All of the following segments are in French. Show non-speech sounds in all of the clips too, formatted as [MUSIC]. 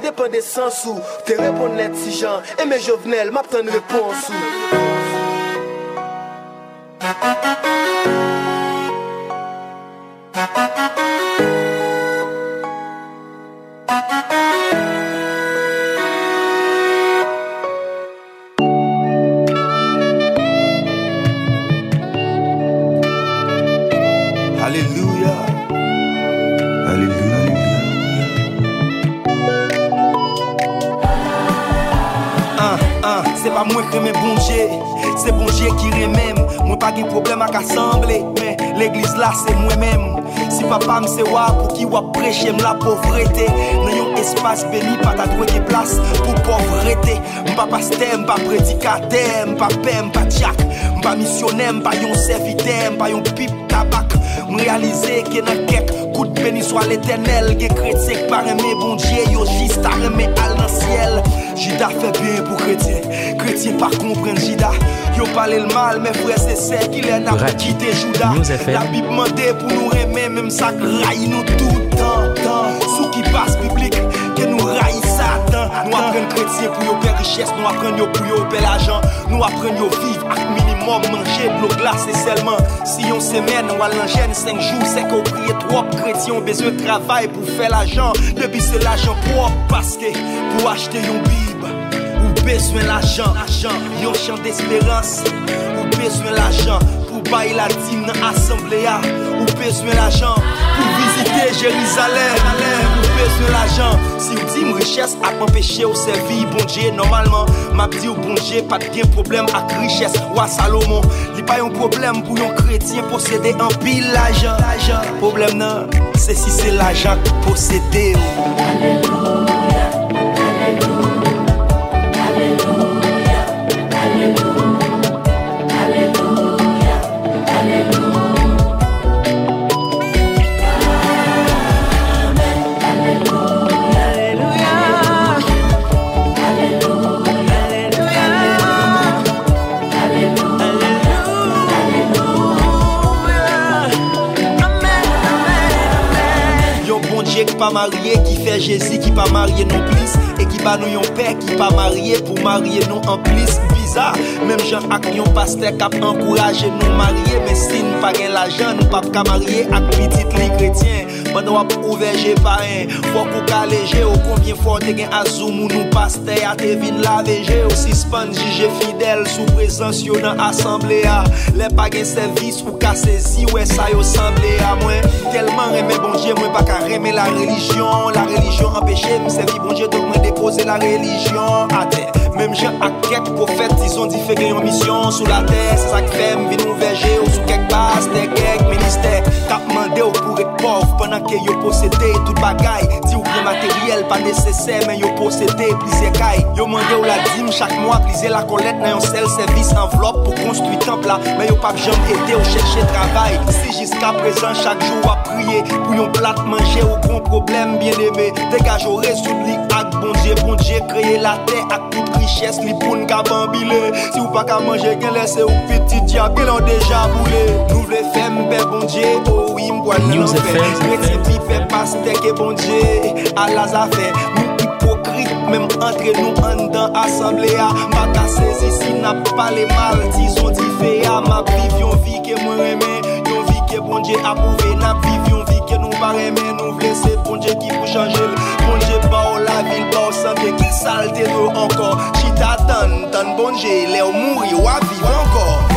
Dépend des sens ou T'es répondre si Jean Et mes jovenels m'attendent une réponse papa mse wap pou ki wap preche m la povrete. Nan yon espas beni pata dwe ge plas pou povrete. Mpa paste, mpa predikate, mpa pe, mpa tchak. Mpa misyonè, mpa yon servite, mpa yon pip tabak. M realize ke nan kek kout beni swa l'Eternel Ge kretek pareme bon dje yo jist areme al nan siel. Jida fe bien pou kretien, kretien pa kompren jida. Yo parle le mal, mais n'a pas Radio quitté Judas. News FM. La Bible demandait pour nous aimer, même ça raille nous tout le temps. Sous qui passe public, que nous raille Satan. Nous apprenons chrétien pour yo père richesse, nous apprenons yo pour yo bel argent. Nous apprenons yo vivre avec minimum manger de glace et seulement. Si on semaine, on va l'enchaîner 5 jours, c'est qu'on prie trop chrétien, on besoin de travail pour faire l'argent. Depuis c'est l'argent parce que pour bezwen l'ajan Yon chan d'espérance. Ou bezwen l'ajan Pou bay la tim nan asemblea Ou bezwen l'ajan Pou vizite Jerizalem Ou bezwen l'ajan Si ou di m riches ak m peche ou servi Bonje normalman M ap di ou bonje pat gen problem ak riches Ou a Salomon. Li bay yon problem pou yon kretien posede an pil l'ajan Problem nan Se si se l'ajan posede Aleluya pas qui fait Jésus qui pas marié non plus Et qui bat nous yon père qui pas marié pour marier nous en plus. Bizarre, même Jean ak yon pasteur qui a encouragé nous marier Mais si nous pas gen l'argent, nous pas marier ak petit li chrétien Banda wap ouveje paren Fok ou ka leje ou Konvien fote gen azou moun ou paste A te vin la veje ou Si span jige fidel Sou prezans yo nan asemble a Le pa gen servis ou ka sezi Ou e sa yo semble a mwen Telman reme bonje mwen pa ka reme la religion. La religion empeshe mwen sevi bonje Dok mwen depose la religion. A te Même Jean a quelques prophètes, ils ont dit fait sous la terre. C'est ça qui fait me vin nous verger ou sous quelques bases, quelques ministères. Cap mandé ou pour être pauvre pendant que yo possédé tout bagaille. Dit ou bien matériel pas nécessaire mais yo possédé plusieurs cailles. Yo mandé ou la dîme chaque mois pliser la collecte dans un seul service enveloppe pour construire temple là. Mais yo pas jamais été ou chercher travail. Si jusqu'à présent chaque jour kriye Pou yon plat manje ou kon problem bien eme Degaj ou resoud li ak bondje Bondje kreye la te ak tout riches li poun ka bambile Si ou pa ka manje gen lese ou piti diap Gen an deja boule Nou vle fem pe bondje Ou im gwa nan fe Meti pi fe pastek e bondje A la zafen Nou hipokrit Mem entre nou an dan asamblea Ma ka sezi si na pale mal Ti son ti feya Ma viv yon vi ke mwen reme Yon vi ke bondje apouve na viv pare men nou vle se bon dje ki pou chanjel Bon dje pa ou la vil pa ou sanbe ki salte nou ankor Chi ta tan, tan bon dje, le ou mouri ou aviv ankor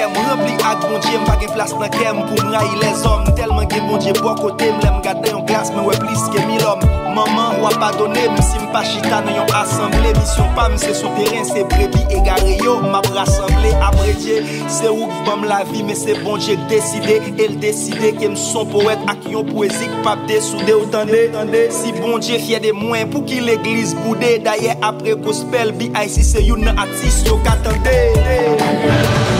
kem Rempli ak bon dje, m bagen plas nan kem Pou m rayi les om, telman gen bon dje Bo kote m lem gade yon glas, men we plis ke mi lom Maman wap adone, m m'm si m pa chita nan yon asemble Misyon pa m'm, m se souteren, se brebi e gare yo M ap rassemble, ap redye Se ouk vam la vi, men se bon dje k deside El deside ke m m'm son poet ak yon poezik Pap desoude ou tande, tande Si bon dje fye de mwen, pou ki l'eglis boude Daye apre gospel, bi ay si se yon nan atis yo katande Hey!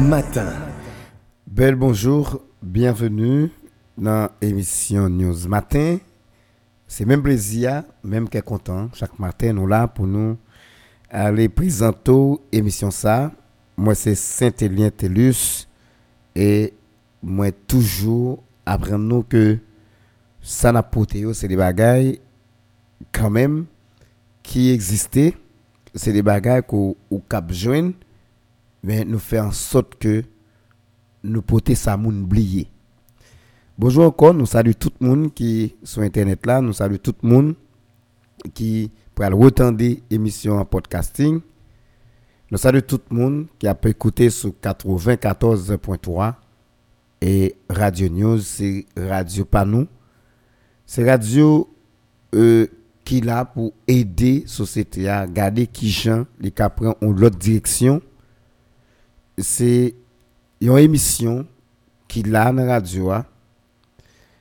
Matin. Bel bonjour, bienvenue dans l'émission News Matin. C'est même plaisir, même qu'est content. Chaque matin, nous là pour nous aller présenter l'émission ça. Moi, c'est Saint-Élien Tellus et moi, toujours apprendre nous que ça n'a pas c'est des bagailles quand même qui existaient. C'est des bagailles qu'on cap joindre, mais nous fait en sorte que nous poter ça moun. Bonjour encore, nous saluons tout le monde qui sur internet là, nous saluons tout le monde qui pour retendre l'émission en podcasting. Nous saluons tout le monde qui a pu écouter sur 94.3 et Radio News, c'est Radio Panou. C'est radio euh, qui là pour aider la société à garder qui gens les prennent en l'autre direction. C'est une émission qui là dans radio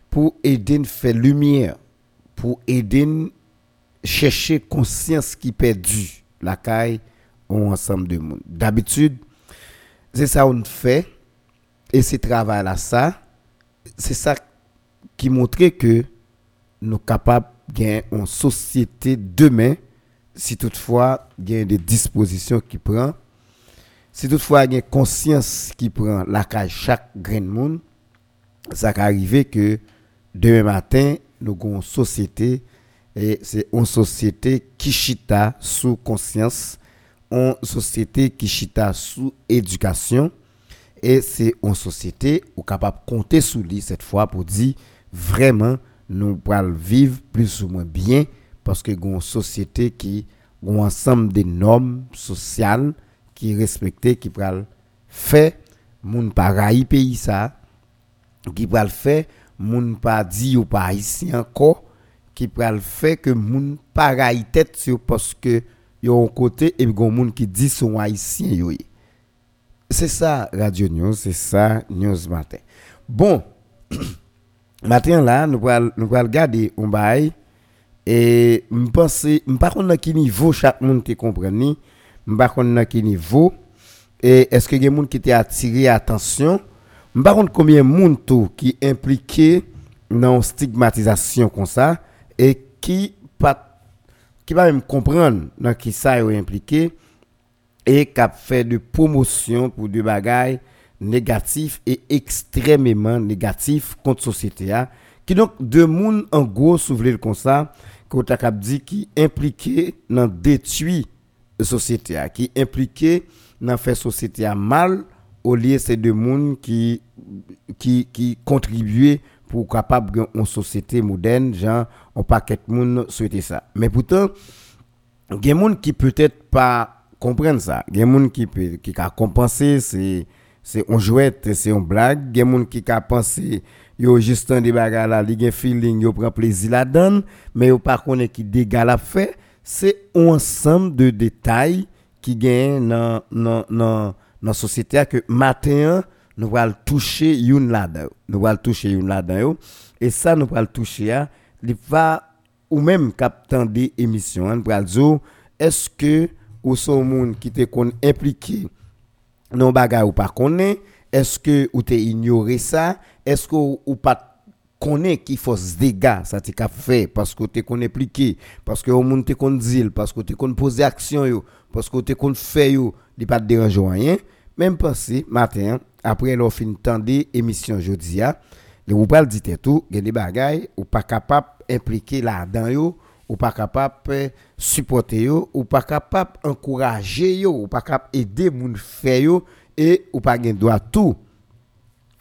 pour aider à faire lumière, pour aider à chercher conscience qui perdue la caille ou ensemble de monde. D'habitude, c'est ça qu'on fait et ce travail là ça, c'est ça qui montre que nous sommes capables de une société demain si toutefois il y a des dispositions qui prend si toutefois il y a conscience qui prend la caille chaque grain de monde ça va que demain matin nous avons une société et c'est une société qui chita sous conscience, une société qui chita sous éducation. Et c'est une société où capable de compter sur lui cette fois pour dire vraiment nous pourrons vivre plus ou moins bien parce que une société qui a un ensemble de normes sociales qui respectées qui pourront faire moun pareil pays ça qui pourront faire moun pas dit ou pas ici encore qui pral fait que moun pareil tête sur parce que yo un côté et gon moun qui dit son haïtien yo. C'est ça radio news c'est ça news matin. Bon [CLEARS THROAT] matin là nous pral nous pral regarder on bail et m'pense m'pas connait qui niveau chaque monde qui comprend m'pas connait qui niveau et est-ce que y a monde qui t'a attiré attention m'pas combien monde tout qui impliqué dans stigmatisation comme ça et qui pas qui va même comprendre dans qui ça est impliqué et qui a fait de promotion pour des bagailles négatifs et extrêmement négatifs contre société qui donc de monde en gros soulever comme ça qu'on t'a dit qui impliqué dans détruire société qui impliqué dans faire société mal au lieu c'est de monde qui qui qui contribuait pour capable une société moderne, genre, on paquet de monde souhaiter ça. Mais pourtant, il y a des gens qui peut-être pas comprennent ça. Il y a des gens qui peut, qui a compensé, c'est, c'est un jouet, c'est une blague. Il y a des gens qui a pensé, yo juste un débat là, il y a feeling, yo prend plaisir là-dedans, mais yo pas connaît qui dégâts la fait. C'est un ensemble de détails qui gagnent dans, dans, la société que matin, nous allons toucher une là-dedans. Nous allons toucher une là-dedans. Et ça, nous allons toucher, il va, ou même captant des émissions, nous allons dire, est-ce que, ou sont monde qui te impliqué dans bagarre ou pas connaît, est-ce que ou te ignoré ça, est-ce que ou pas connaît qui force dégâts ça t'es fait parce que tu connais pliqué parce que au monde te kon dire parce que tu connais poser action yo parce que tu connais faire yo il pas te déranger rien. Même passé matin après l'on fin tendre émission jeudi a le ou pas dit tout il y a des bagailles ou pas capable impliquer là-dedans yo ou pas capable supporter yo ou pas capable encourager yo ou pas capable aider moun faire yo et ou pas gen droit tout.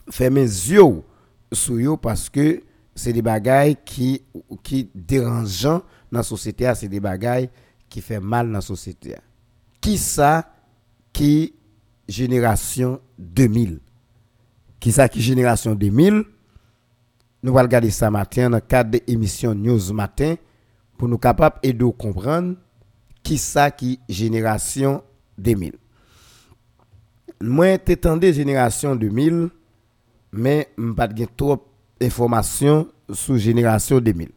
Faire mes yeux sur yo parce que c'est des bagailles qui qui dérangeant dans la société c'est des bagailles qui fait mal dans la société qui ça qui génération 2000 qui ça qui génération 2000 nous allons regarder ça matin dans le cadre de l'émission News Matin pour nous capables et de comprendre qui ça qui génération 2000. Moi, t'étendais génération 2000, mais je pas de trop d'informations sur génération 2000.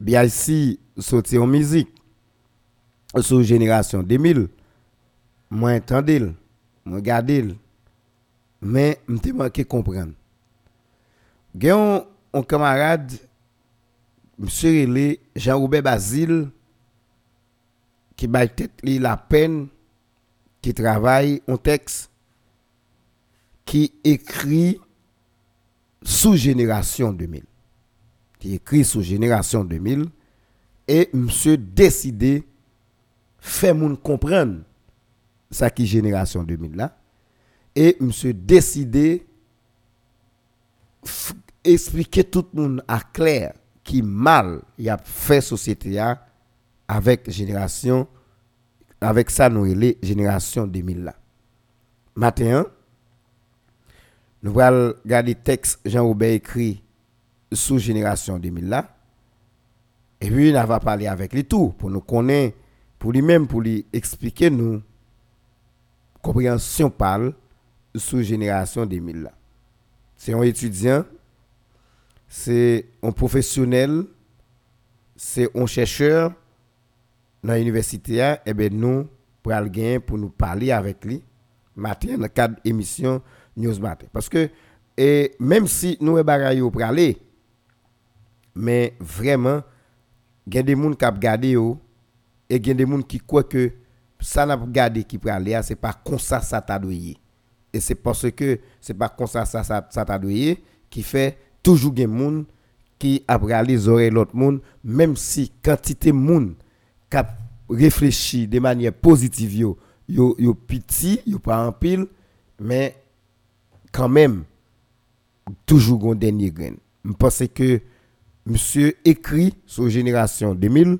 Bien ici, sortir en musique sur génération 2000, moi entendais, moi regardais, mais je me manqué comprendre. Gen un camarade, monsieur Jean-Robert Basile, qui m'a tête la peine, qui travaille un texte, qui écrit sous génération 2000. Qui écrit sous génération 2000. Et monsieur décidé, fait moun comprendre ça qui génération 2000 là. Et monsieur décidé, expliquer tout le monde à clair qui mal il a fait société avec génération avec ça nous génération 2000 là nous allons regarder texte Jean-Robert écrit sous génération 2000 là. Et puis on va parler avec lui tout pour nous connaître pour lui-même pour lui expliquer nous compréhension parle sous génération 2000 là. C'est un étudiant c'est un professionnel, c'est un chercheur dans l'université, et eh bien nous, pour nous parler avec lui, matin, dans le cadre d'émission Parce que, et même si nous sommes pour aller, mais vraiment, il y a des gens qui ont regardé, et il y a des gens qui croient que ça n'a pas regardé qui pour aller, c'est pas comme ça ça t'a Et c'est parce que c'est pas comme ça ça, ça, t'a qui fait toujours des gens qui a les oreilles l'autre monde même si quantité monde qui réfléchi de manière positive yo yo, yo petit yo pas en pile mais quand même toujours un dernier grain. Je pense que monsieur écrit sur génération 2000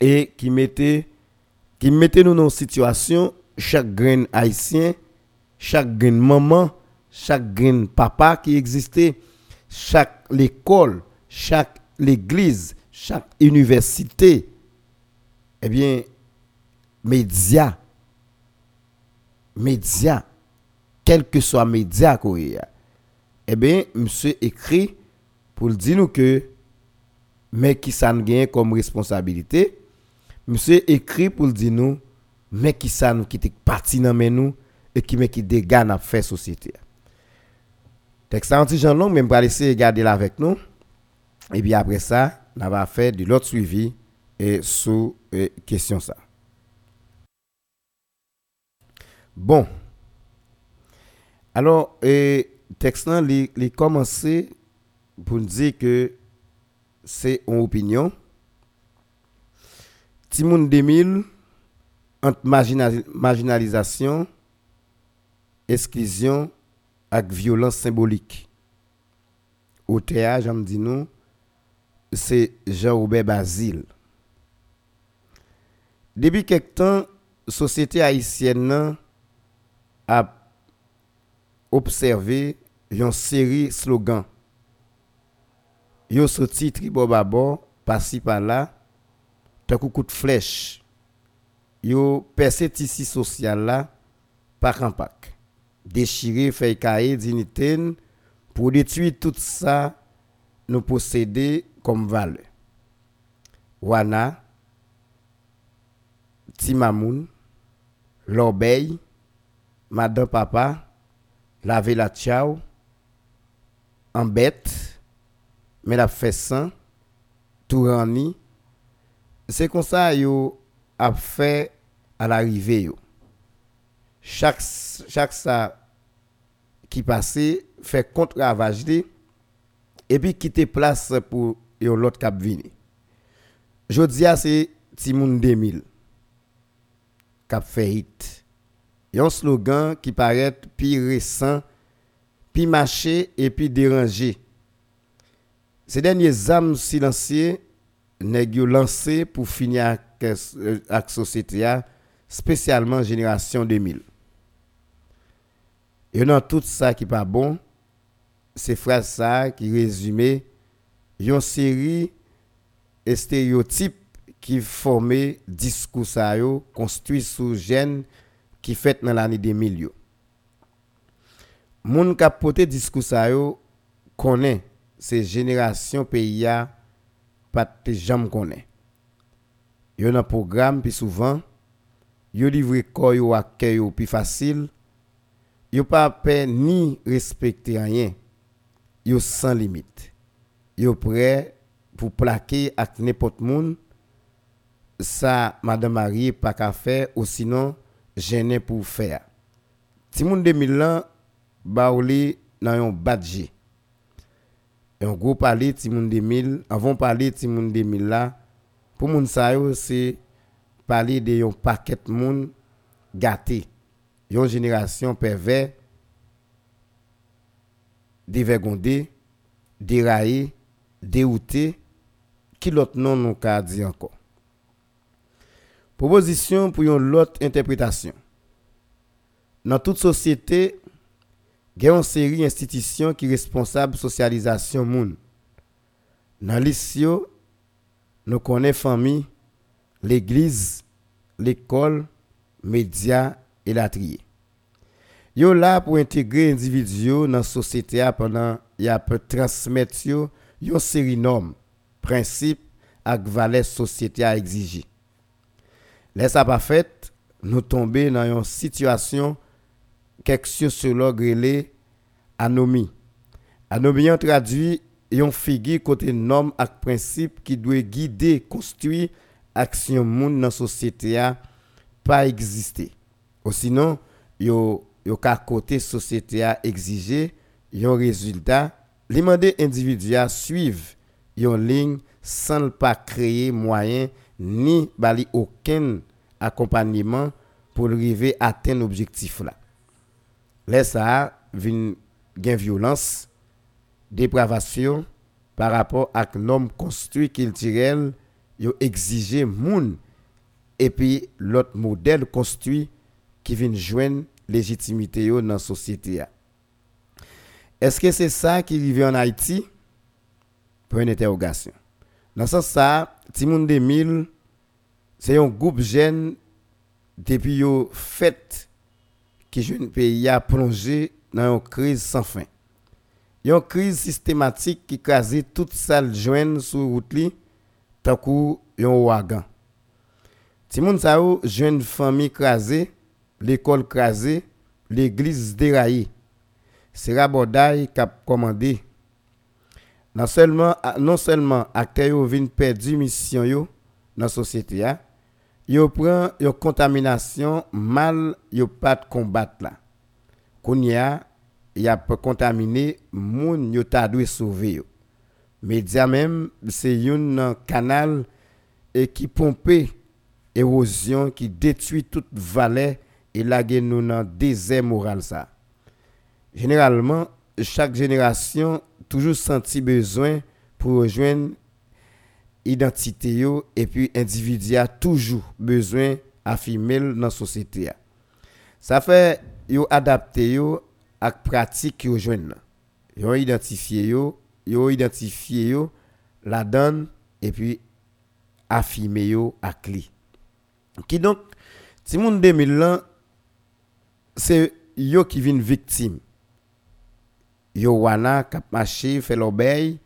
et qui mettait qui mettait nous dans une situation chaque grain haïtien chaque grain maman chaque grain papa qui existait chaque école, chaque l'église, chaque université, eh bien, médias, médias, quel que soit média eh bien, monsieur écrit pour dire nous que, mais qui ça gagne comme responsabilité, monsieur écrit pour dire nous, mais qui nous qui parti dans nous et qui met qui dans fait société. Texte un petit Jean long, mais je laisser regarder là avec nous. Et puis après ça, on va faire de l'autre suivi et sous question ça. Bon. Alors, et texte là, commencé pour dire que c'est une opinion. Timoun 2000 entre marginalisation, exclusion avec violence symbolique. Au théâtre, j'aime dis nous, c'est Jean-Robert Basile. Depuis quelque temps, société haïtienne a observé une série de slogans. Yo sorti tribo babo, par-ci par-là, un coup de flèche. Yo percé tissu social là, par en pack déchirer, faire cahier, dignité, pour détruire tout ça, nous posséder comme valeur. Wana, Timamoun, l'obéi, Madame Papa, Laver la Tchao, en bête, mais la fait sans, tout rani. C'est comme ça yo a fait à l'arrivée yo. Chaque chaque ça qui passait fait contre ravage et puis quitter place pour l'autre cap vini. Jodi a c'est Timoun 2000 cap fait hit. Yon slogan qui paraît plus récent, plus marché et puis dérangé. Ces derniers âmes silencieux nèg lancé pour finir avec euh, avec société spécialement génération 2000. Et dans tout ça qui pas bon, c'est frère ça qui résumé une série de stéréotypes qui formé discours ça construit sous gène qui fait dans l'année 2000 yo. Moun qui porté discours ça yo connaît ces générations pays a pas jamais connaît. Yo dans programme puis souvent yo livre corps yo yo plus facile. Yo pas peur ni respecter rien. Yo sans limite. Yo prêt pour plaquer avec n'importe monde ça madame Marie pas qu'à faire ou sinon gêné pour faire. Ti moun 2000 ans ba ou li nan yon badge. Un gros parler ti moun 2000, avant parler ti moun 2000 là pour moun sa c'est parler de yon paquet moun gâté. Yon génération pervers dévergondé, déraillé, dérouté, qui l'autre nom nous ka dit encore. Proposition pour une autre interprétation. Dans toute société, il y a une série d'institutions qui sont responsables de la socialisation monde. Dans l'issue, nous connaissons la famille, l'église, l'école, les médias et la trier. Yo là pour intégrer individu dans la société pendant y a peut transmettre yo une série normes, principes et valeurs société à exiger. Laisse ça pas fait, nous tomber dans une situation quelques sociologues relé anomie. Anomie traduit une figure côté normes et principes qui doit guider, construire action monde dans société a pas exister. Ou sinon, yo yo ka côté société a exiger yon résultat, li mande individu a suivre yon ligne sans pas créer moyen ni bali aucun accompagnement pour arriver à atteindre objectif là. Là ça vin gen violence, dépravation par rapport à l'homme construit culturel yo exiger moun et puis l'autre modèle construit qui vient joindre légitimité yo dans la société. Est-ce que c'est ça qui arrive en Haïti? Pour une interrogation. Dans ce sens, Timoun 2000, c'est un groupe jeune depuis yo fait qui jeune pays a plongé dans une crise sans fin. Une crise systématique qui crase toute salle joine sur route li tant kou yon wagan. Timoun sa yo jeune famille crasée l'école crasée, l'église déraillée. C'est Rabodaï qui a commandé. Non seulement, non seulement acteurs viennent perdre mission yo dans la société, a, yo prend yo contamination mal yo pas combattre là. Kounya, y a contaminé moun yo ta sauver yo. Média même c'est un canal et qui pompe érosion qui détruit toute vallée et là nous dans désert moral ça. Généralement, chaque génération toujours senti besoin pour rejoindre identité yo et puis individu a toujours besoin affirmer dans la société. Ça fait yo adapté yo à pratique yo joindre. Yo identifié yo, yo identifié yo la donne et puis affirmer yo à clé. Qui donc si moun 2000 ans c'est yo qui vient victime. Yo wana kap marché fait l'obéi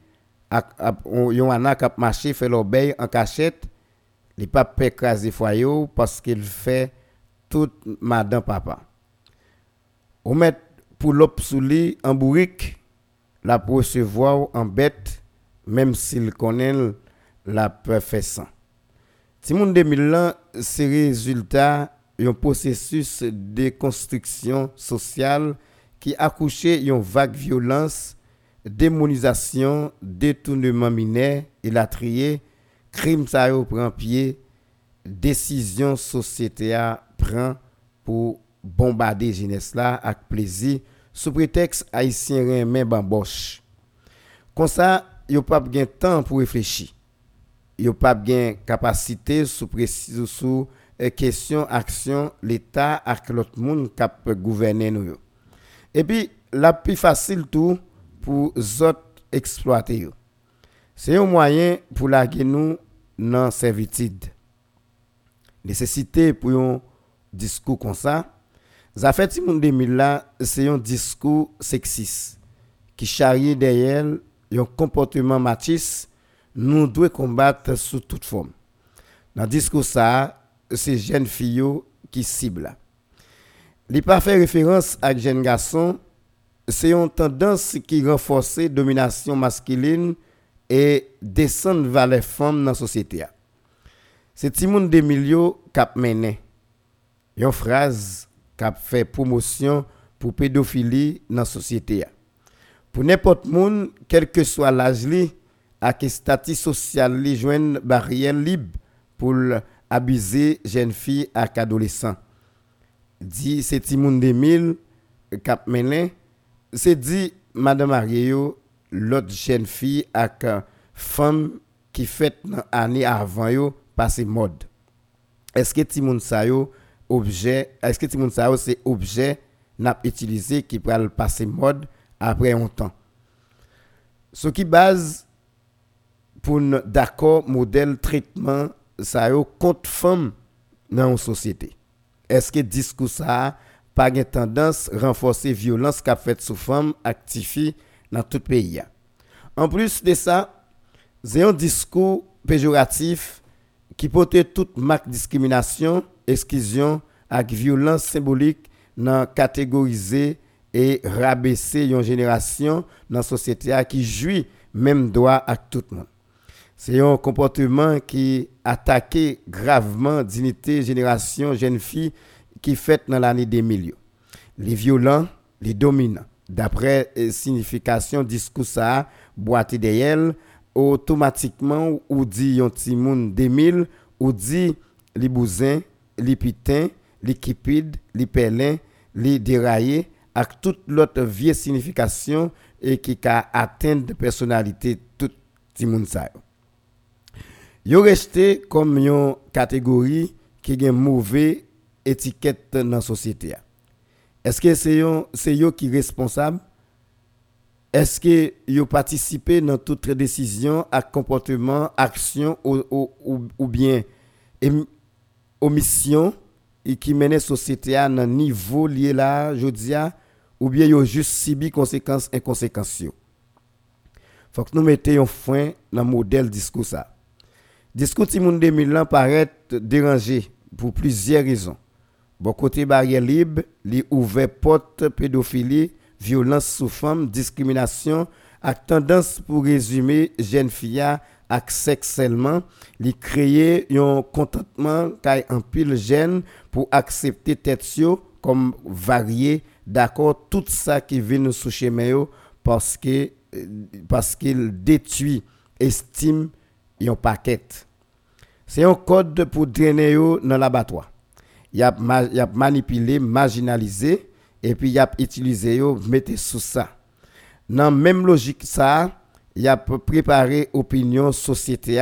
yo wana kap marché fait l'obéi en cachette, li pas écraser foyer parce qu'il fait tout madame papa. Ou met pour l'op sous li en bourrique, la recevoir en bête, même s'il connaît la perfection. Timoun 2000 c'est résultat d'un processus de construction sociale qui a couché une vague violence, démonisation, détournement mineur et la trier, crime ça prend pied, décision société prend pour bombarder jeunesse là avec plaisir sous prétexte haïtien remet bamboche. Comme ça, a pas de temps pour réfléchir. a pas de capacité sous précision sous euh, question action l'état avec l'autre monde qui gouverner nous. Et puis la plus facile tout pour autres exploiter. C'est un moyen pour la nous dans servitude. Nécessité pour un discours comme ça 2000 là, c'est un discours sexiste qui charrie derrière un comportement machiste nous devons combattre sous toute forme. Dans le discours ça, c'est jeunes filles qui ciblent. Il pas fait référence à jeunes garçons, c'est une tendance qui renforce la domination masculine et descend vers les femmes dans la société. C'est Timon Demilio qui a mené une phrase qui a fait promotion pour la pédophilie dans la société. Pour n'importe qui, quel que soit l'âge, à quel statut social, il y a une barrière libre pour abuser jeunes filles et adolescents. Dit c'est Timon Demil qui a mené c'est dit madame Mario l'autre jeune fille avec femme qui fait année avant yo passer mode. Est-ce que Timoun sa yo objet, est-ce que monde sait c'est objet n'a utilisé qui le passer mode après un temps? Ce qui base pour d'accord modèle traitement ça yo contre femme dans une société. Est-ce que discours ça pas une tendance renforcer violence qu'a fait sous femme actifie dans tout pays. En plus de ça, c'est un discours péjoratif qui portait toute marque discrimination exclusion et violence symbolique dans catégoriser et rabaisser une génération dans la société qui jouit même droit à tout le monde. C'est un comportement qui attaque gravement dignité génération jeune fille qui fait dans l'année 2000. Les violents, les dominants. D'après la signification discours ça, boîte derrière, automatiquement ou dit yon timoun 2000 ou dit les bousins les pitins, les kipides, les pelins, les déraillés, avec toute l'autre vieille signification et qui a atteint de personnalité tout le monde. Yo resté comme une catégorie qui a une mauvaise étiquette dans la société. Est-ce que c'est c'est yo qui responsable? Est-ce que yo participé dans toute décision, à comportement, action ou, bien omission et qui mène la société à un niveau lié là, je dis, ou bien yo juste subi conséquences inconséquences. Faut que nous mettions fin dans le modèle discours ça. Discours Timoun 2000 ans paraît dérangé pour plusieurs raisons. Bon côté barrière libre, li ouvert porte pédophilie, violence sous femme, discrimination, à tendance pour résumer jeune fille ak sexe seulement, li créer un contentement kay en pile jeune pour accepter tête comme varié, d'accord, tout ça qui vient sous chemin parce que parce qu'il détruit estime un paquet. C'est un code pour drainer dans l'abattoir. Il il a manipulé, marginalisé et puis il a utilisé yo mettre sous ça. Dans même logique ça, il a préparé opinion société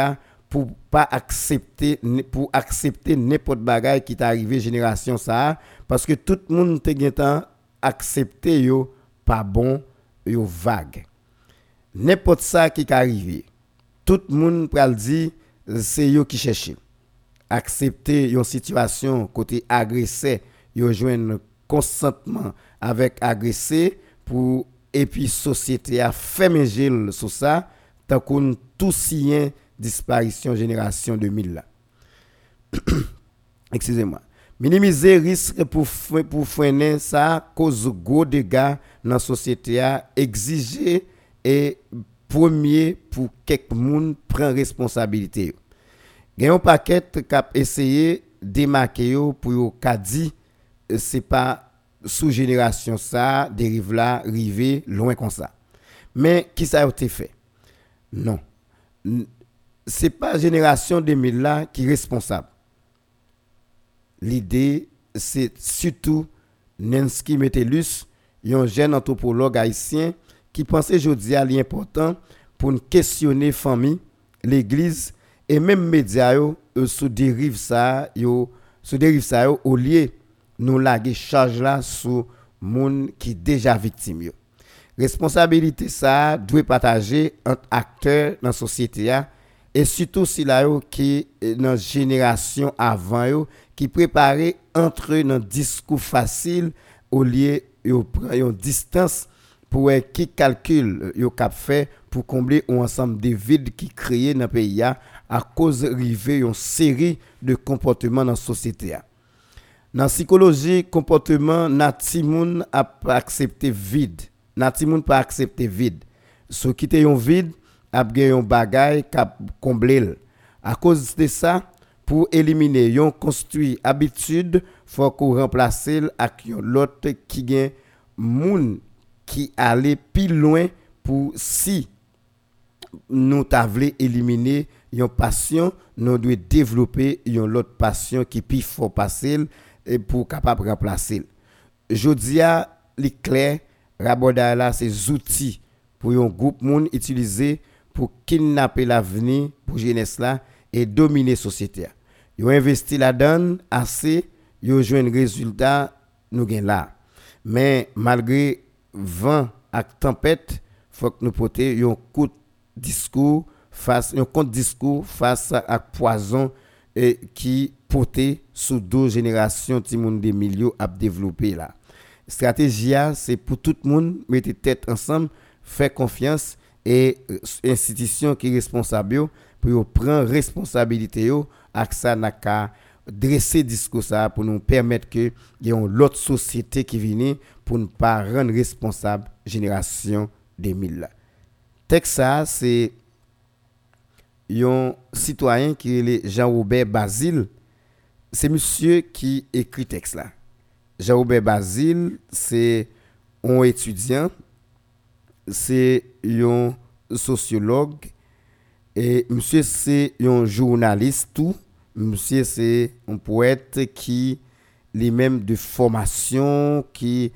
pour pas accepter pour accepter n'importe bagaille qui est arrivé génération ça parce que tout le monde te accepté yo pas bon yo vague n'importe ça qui est arrivé tout le monde pral dit c'est yo qui cherche accepter une situation côté agressé yo joindre consentement avec agressé pour et puis société a fait gel sur ça tant qu'on tout sien disparition génération 2000 là [COUGHS] excusez-moi minimiser risque pour pour freiner ça cause gros dégâts dans société a exiger et premier pour quelques monde prend responsabilité. Il y a un paquet qui a essayé de démarquer pour ka dit c'est pas sous génération ça dérive là rivé loin comme ça. Mais qui ça a été fait Non. C'est pas génération 2000 là qui est responsable. L'idée c'est surtout Nensky Metellus, un jeune anthropologue haïtien qui pensait aujourd'hui à l'important pour questionner famille, l'église et même médias yo, yo sous dérive ça yo sous dérive ça yo au lieu nous laguer charge là sur moun qui déjà victime yo. Responsabilité ça doit partager entre acteurs dans société ya, et surtout si là yo qui euh, dans génération avant yo qui préparer entre dans discours facile au lieu yo prend une distance pour qui calcule euh, yo cap fait pour combler un ensemble de vides qui créé dans le pays à cause rivé une série de comportements dans la société. Dans la psychologie, comportement, nati moun a pas accepté vide. Nati moun pas accepté vide. So qui te yon vide, a gen yon bagay kap comble l. À cause de ça, pour éliminer yon construit habitude, faut qu'on remplace yon l'autre qui gen moun qui allait plus loin pour si nous t'avons éliminer une passion, nous devons développer une autre passion qui plus fort passer et pour capable remplacer. Jodia, les clair, raboda là ces outils pour un groupe monde utiliser pour kidnapper l'avenir pour jeunesse là et dominer société. Yo investi là-dedans assez, yo jouen résultat nous gain là. Mais malgré vent et tempête, faut que nous porter un coup discours face un contre discours face à poison et qui porté sous deux générations ti moun de milieu à développer là. Stratégie c'est pour tout le monde mettre tête ensemble, faire confiance et euh, institution qui est responsable pour prendre responsabilité yo ça n'a qu'à dresser discours ça pour nous permettre que y ait une autre société qui vient pour ne pas rendre responsable génération 2000 là. Ça c'est un citoyen qui est Jean-Robert Basile. C'est monsieur qui écrit texte là. Jean-Robert Basile, c'est un étudiant, c'est un sociologue et monsieur c'est un journaliste tout. Monsieur c'est un poète qui lui-même de formation qui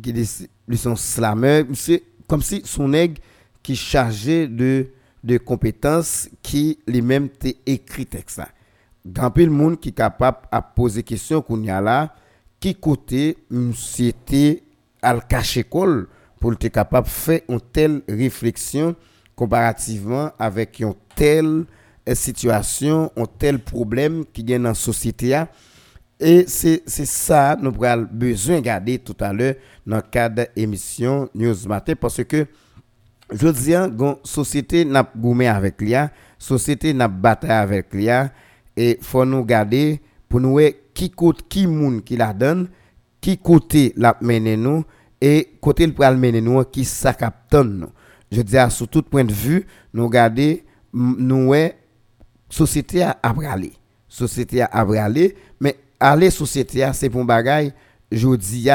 qui sont slammer, monsieur comme si son aigle qui chargé de de compétences qui lui-même t'est écrit texte. Grand pile monde qui capable à poser question qu'on y a là qui côté monsieur était al cacher école pour être capable de faire une telle réflexion comparativement avec une telle euh, situation, un tel problème qui gagne dans la société. Et c'est c'est ça nous avons besoin de garder tout à l'heure dans le cadre de l'émission News Matin parce que Je dis, gon société n'a goumé avec l'IA, société n'a bataille avec l'IA, et faut nous garder pour nous voir qui côté qui moun qui la donne, qui côté la mener nous, et côté le pral mener nous, qui ça nous. Je dis, à sous tout point de vue, nous garder, nous voir société a abralé. Société a abralé, mais aller société a, c'est pour bagay, je dis,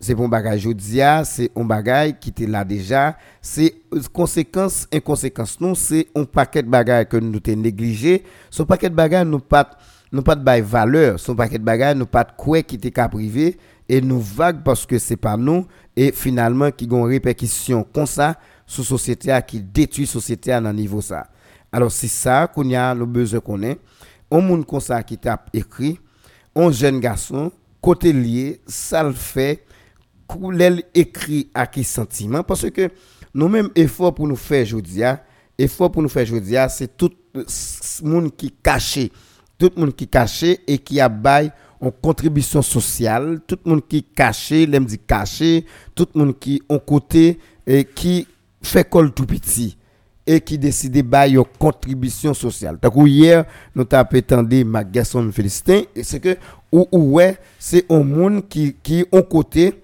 c'est pour bagay jodi a c'est un bagay qui était là déjà. C'est conséquence inconséquence non c'est un paquet de bagay que nous t'ai négligé. Ce paquet de bagay nous pas nous pas de valeur. Son paquet de bagay nous pas de quoi qui était privé et nous vague parce que c'est pas nous. Et finalement qui ont répercussion comme ça sur société qui détruit société à dans niveau ça. Alors c'est ça qu'on a le besoin qu'on ait on monde comme ça qui t'a écrit un jeune garçon côté lié ça fait coulel écrit à qui sentiment parce que nous même effort pour nous faire jodia effort pour nous faire jodia c'est tout monde qui caché. Tout monde qui caché et qui a bail en contribution sociale. Tout monde qui caché l'aime dit caché. Tout monde qui en côté et qui fait col tout petit et qui décide de bailler une contribution sociale. Donc hier, nous avons entendu Magasson Félicien, et c'est que, ou, ou ouais, c'est un monde qui, qui, en côté,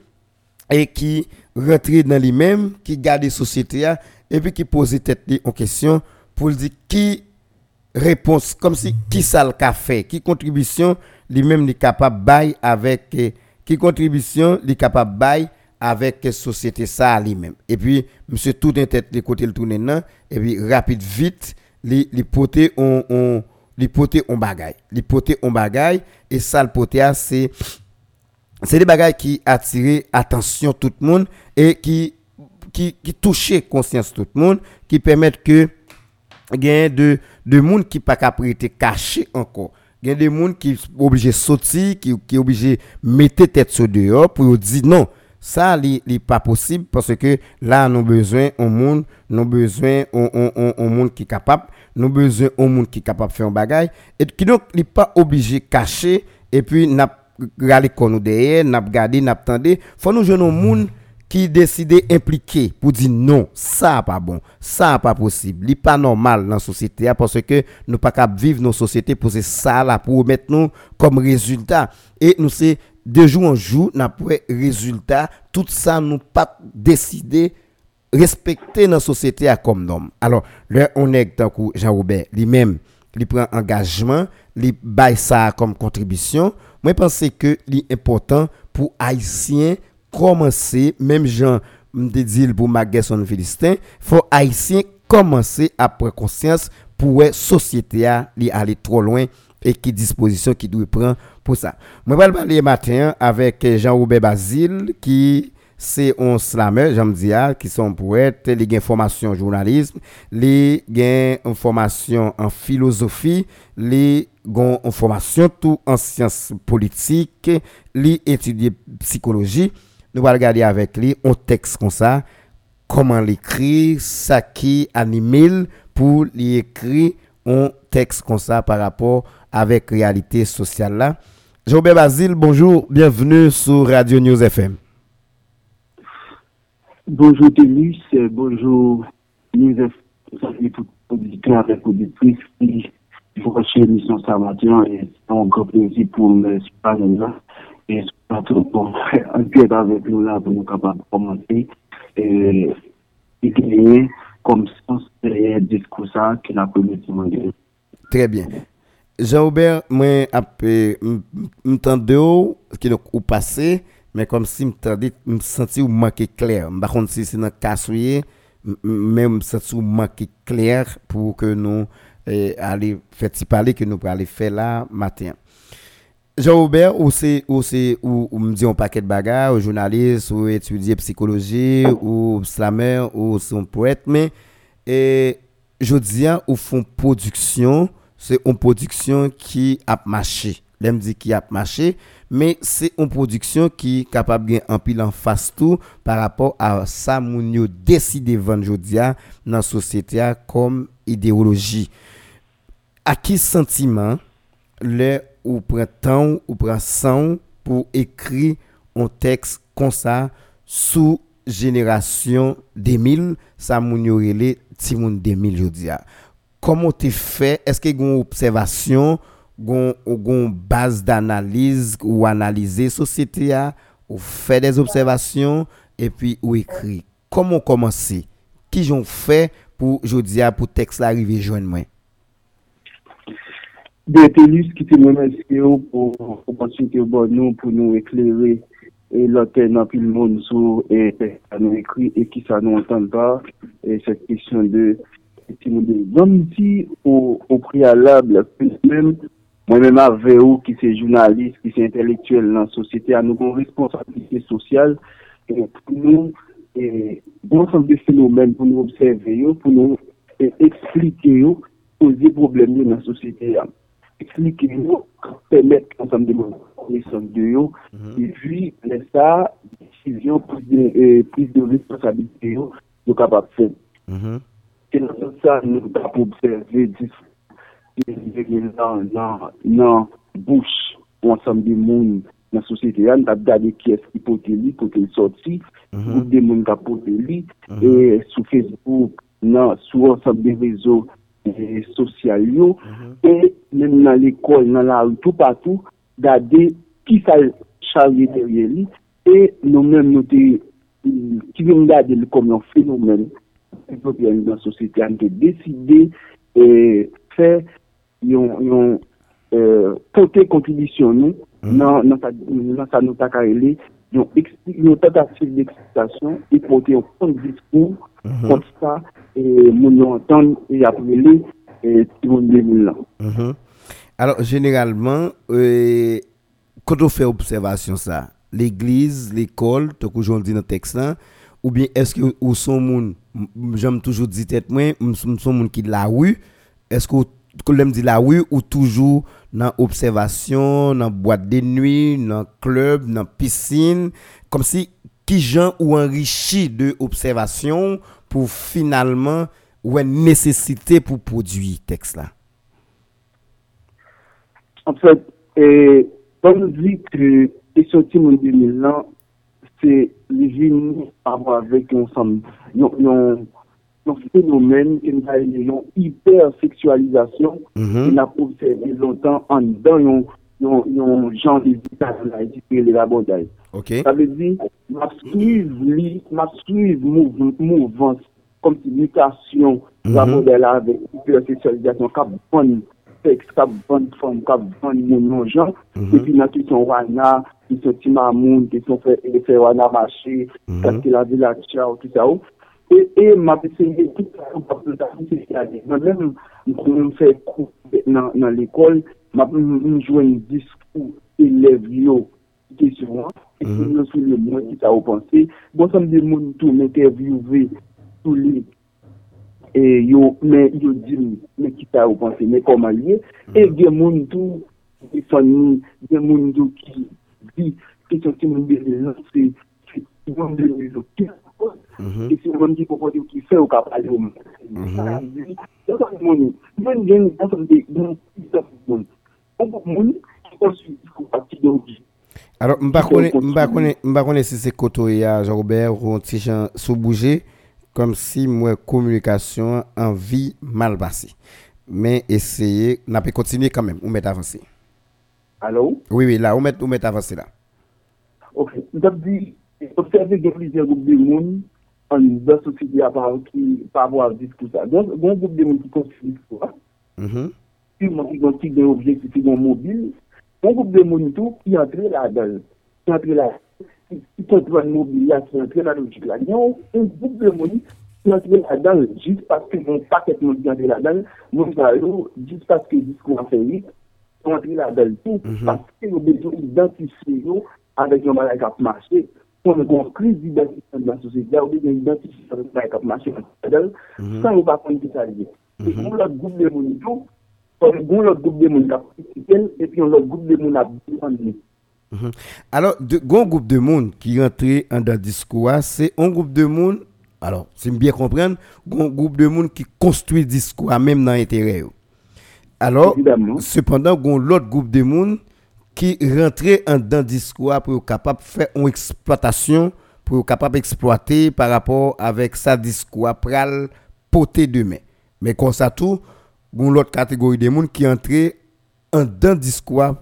et qui rentre dans lui-même, qui garde la société, et puis qui posait tête en question pour dire qui réponse comme si qui ça le fait qui contribution lui-même est capable bail avec qui contribution est capable bail avec société ça lui-même. Et puis monsieur tout en tête de côté le tourner et puis rapide vite les les poter on on les poter on bagaille poter on bagaille et ça le poter c'est c'est des bagailles qui attirent attention tout le monde et qui qui qui toucher conscience tout le monde qui permettent que gain de de monde qui pas capable caché encore. Il y des gens qui sont obligés de sortir, qui sont obligés de mettre tête sur dehors pour dire non, ça n'est pas possible parce que là, nous avons besoin d'un monde, nous avons besoin d'un monde qui capable, nous avons besoin d'un monde qui capable faire un bagage et qui n'est pas obligé de cacher et puis regarder nous derrière, n'a regarder, n'a attendre. Faut nous un monde qui décide impliquer pour dire non, ça pas bon, ça pas possible, n'est pas normal dans la société parce que nous pas capable vivre nos sociétés pour ça là pour mettre nous comme résultat et nous c'est de jour en jour n'a pas résultat tout ça nous pas décider respecter notre société comme norme. Alors, là on est tant Jean-Robert lui-même, il prend engagement, il baille ça comme contribution. Moi je pense que l'important pour haïtiens commencer, même Jean me dit pour Maguesson Philistin, faut haïtien commencer à prendre conscience pour la société aller trop loin et qui disposition qui doit prendre pour ça. Moi vais parler matin avec Jean-Robert Basile qui c'est un slammer, j'aime dire, qui sont poètes, les gain formation en journalisme, les gain en formation en philosophie, les gain en formation tout en sciences politiques, les étudier psychologie nous allons regarder avec lui un texte comme ça, comment l'écrire, ça qui anime pour l'écrire un texte comme ça par rapport avec réalité sociale là. Jobé Basile, bonjour, bienvenue sur Radio News FM. Bonjour Télis, bonjour FM, salut tout auditeurs avec auditrices qui vont chercher l'émission ce matin et c'est un grand plaisir pour me parler là. Et surtout pour peu avec nous là pour nous capables de commencer et, et gagner comme sens derrière discours ça que la communauté mondiale. Très bien. Jean-Aubert, moi, m'entendais qui est passé, mais comme si m'entendais, me sentais ou manquer clair. Par contre, si c'est dans le cas mais me manquer clair pour que nous eh, aller faire parler que nous aller faire là matin. Jean-Robert, ou c'est ou me dit un paquet de bagages, ou journaliste, ou étudier psychologie, ou slammer, ou son poète, mais et je dis ou font production, c'est une production qui a marché. L'aime dit qui a marché, men se yon produksyon ki kapab gen anpil an fas tou par rapport a sa moun yo deside vanjodia nan sosyete a kom ideoloji. A ki sentiman le ou pren tan ou pren san pou ekri an tekst konsa sou jenerasyon 2000 sa moun yo rele ti moun 2000 jodia. Koman te fe? Eske yon observasyon ou gon, gon base d'analyse ou analyser société a, ou faire des observations et puis ou écrit. Comment commencer? Qui j'ont fait pour jodi a pour texte l'arrivée joindre moi? De tenis ki te mwen eske yo pou opasite yo bon nou pou nou ekleri e lote nan pil moun sou e sa nou ekri e ki sa nou antan pa e se kisyon de ti moun de zanmiti ou prealable pou mwen Mwen men ma ve ou ki se jounalist, ki se intelektuel nan sosyete, an nou kon responsabilite sosyal, pou nou, bon san de fenomen pou nou observe yo, pou nou explike yo, pose problem yo nan sosyete ya. Explike yo, pemet an san de moun, an san de yo, e vi, lè sa, disizyon, prise de euh, responsabilite yo, nou kapap fè. Kè mm-hmm. nan sa, nou kapap observe, disizyon, nan bouch ansam di moun nan sosyete yan, tap gade ki eski pote li, mhm. pote li soti, goup de moun ka pote li, mhm. e sou Facebook nan sou ansam de rezo sosyal yo, e men nan l'ekol, nan la ou tout patou, gade ki sa chalye terye li, e nou men nou te, ki ven gade li kom yon fenomen, nan sosyete yan te deside, e fe, yon, yon euh, pote kontribisyon nou mm. nan, nan, sa, nan sa nou takarele yon, yon tentative d'eksitasyon e pote yon pon diskou hmm. kon sa e moun yon anton e aprele e ti moun 2000 lan. Hmm. Alors, generalman, euh, koto fe observasyon sa? L'eglize, l'ekol, to koujon di nan teksan, ou bien eske ou son moun, jom toujou di tet mwen, m son moun ki la wu, eske ou Koulem di la wè ou toujou nan observasyon, nan boate de nwi, nan klub, nan piscine. Kom si ki jan ou enrichi de observasyon pou finalman wè nesesite pou prodwi teks la. En fait, kon nou di ke esoti moun di mizan, se li vini avwa vek yon Donc, phénomène qui a une hypersexualisation mm-hmm. qui n'a pas observé longtemps en dedans yon jan de vitasyon la iti pe le rabonday. Ok. Sa ve di, ma suiv li, ma suiv mouvans kom si vitasyon rabonday mm-hmm. la ve hypersexualisation kap bon seks, kap bon fom, kap bon yon yon jan, epi nan ki son wana, ki son timamoun, ki son fe wana mache, kak mm-hmm. ki la vila tcha ou tout sa ou, oh. E mabit se yon tout sa yon papilitatif se yade. Mwen mwen mwen fè kou nan l'ekol, mwen mwen jwen diskou elev yo ki souan, e ki mwen sou le mwen ki sa ou panse. Bon san de moun tou mwen te viouve sou li, e yo men yo di mwen ki sa ou panse, mwen koma liye. E gen moun tou, gen moun tou ki di, ki son ti moun de lè, se yon de lè, ki sa. Bon bon qui construit partie de alors, je ne sais pas si Koto et Jean-Robert ou Tijan sous bouger comme si moi communication en vie mal passée. Mais essayez, n'a pas continuer quand même, on met avancer. Allô? Oui, oui, là, on met, avancer là. Ok, plusieurs groupes de monde part qui par rapport à discours ça. Donc, un groupe de monde qui construit discours, Mhm. puis moi qui construit des objectifs qui sont mobiles, un groupe de là-dedans, qui entre là qui sont dans le mobilier, qui sont dans la logique là. Il y a un groupe de monde qui entre là-dedans juste parce que mon paquet de monde qui entre là-dedans, mon salaud, juste parce que le discours a fait vite, sont entrés là-dedans tout, parce qu'ils ont besoin d'identifier avec un malade On on de monde tout, on a un autre groupe de monde qui a participé, et puis on a un groupe de monde. Alors, de, un groupe de monde qui rentre dans le discours, c'est un groupe de monde, alors, c'est bien comprendre, un groupe de monde qui construit le discours même dans l'intérêt. Alors, Évidemment. cependant, a l'autre groupe de monde qui rentre dans le discours pour être capable de faire une exploitation, pour être capable d'exploiter par rapport avec sa discours pral porter demain. Mais comme ça tout, il y a l'autre catégorie de monde qui entre dans le discours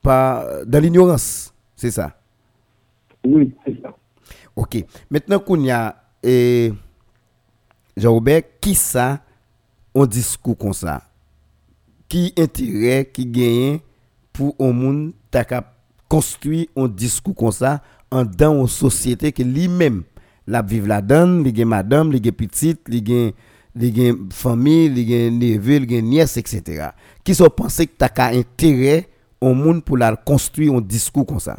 par, dans l'ignorance. C'est ça? Oui, c'est ça. Ok. Maintenant qu'on y a, eh, Jean-Robert, qui ça, un discours comme ça? Qui intérêt, qui gagne pour un monde ta kap konstrui an diskou kon sa an dan an sosyete ke li menm la vive la dan, li gen madame, li gen pitit, li gen, li gen fami, li gen neve, li gen nyes, etc. Ki so panse ki ta ka entere an moun pou la konstrui an diskou kon sa?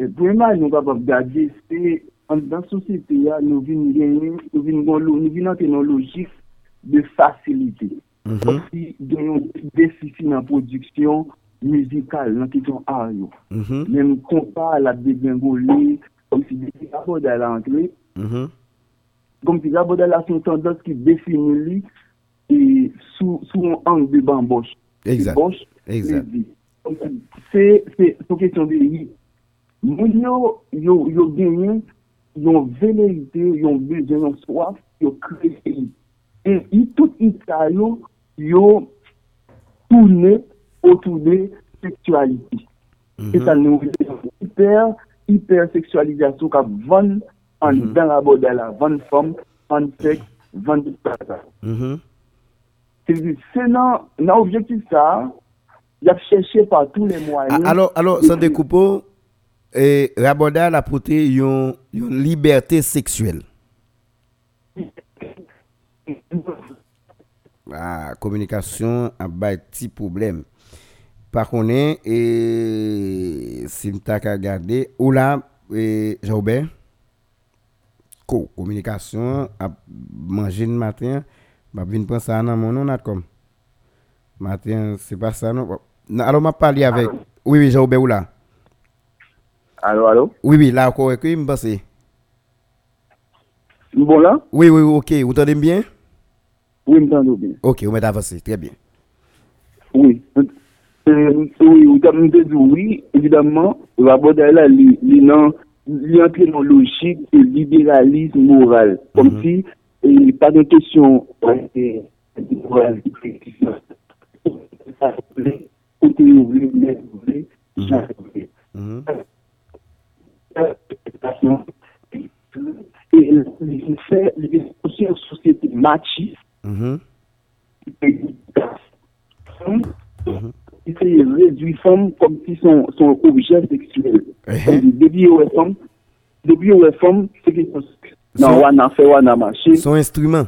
E pwèman nou kapap gade se an dan sosyete ya nou vin gen, nou vin gon logik de fasilite. Mm-hmm. Osi gen yon desisi nan produksyon mizikal nan titon a yo. Mm-hmm. Men kompa la mm-hmm. de gengo li, kom si desi gaboda la antre, kom si gaboda la son tendans ki defini li sou yon ang de bambosh. Exact. Bambosh, mezi. Se sou kesyon de li. Moun yo, yo genyen, yon venerite, yon bezen, yon soaf, yon kreye. E tout ita yo, yo, yo tourné autour de sexualité. Et ça nous hyper, hyper sexualisation qui vend an Mhm. dan rabodè la, van seks, van dispasa. Mhm. Se di, se nan, nan objektif sa, y ap chèche pa tou le A- mwanyen. Alors, alors, sans découper, eh, Raboda a porté une, une liberté sexuelle. La communication a un petit problème. Par contre, et si je t'ai regardé, ou là, eh, Jean-Aubert, co communication a mangé le matin, je viens prendre ça dans mon nom, comme. Matin, c'est pas ça, non? Alors, m'a parlé avec. Oui, oui, Jean-Aubert, ou là? Alo, alo? Oui, oui, là, encore, que me passe? Bon? Oui, oui, oui, ok. Vous entendez bien? Oui, m'tando bien. Ok, vous avancé. Très bien. Oui. Euh, oui, oui, évidemment, la li entre logik de libéralisme moral. Comme si, et pas de question, ouais, et, et, moral, côté ouvrier, mais ouvrier, jamais ouvrier. Mhm. Et il fait, il est aussi une société machiste, Mhm. il fait réduire femmes comme si son, son objet sexuel. Eh, Comme dit, Depuis où est femme, depuis où est femme, c'est que Son- non, wana fait, wana marché, Son instrument.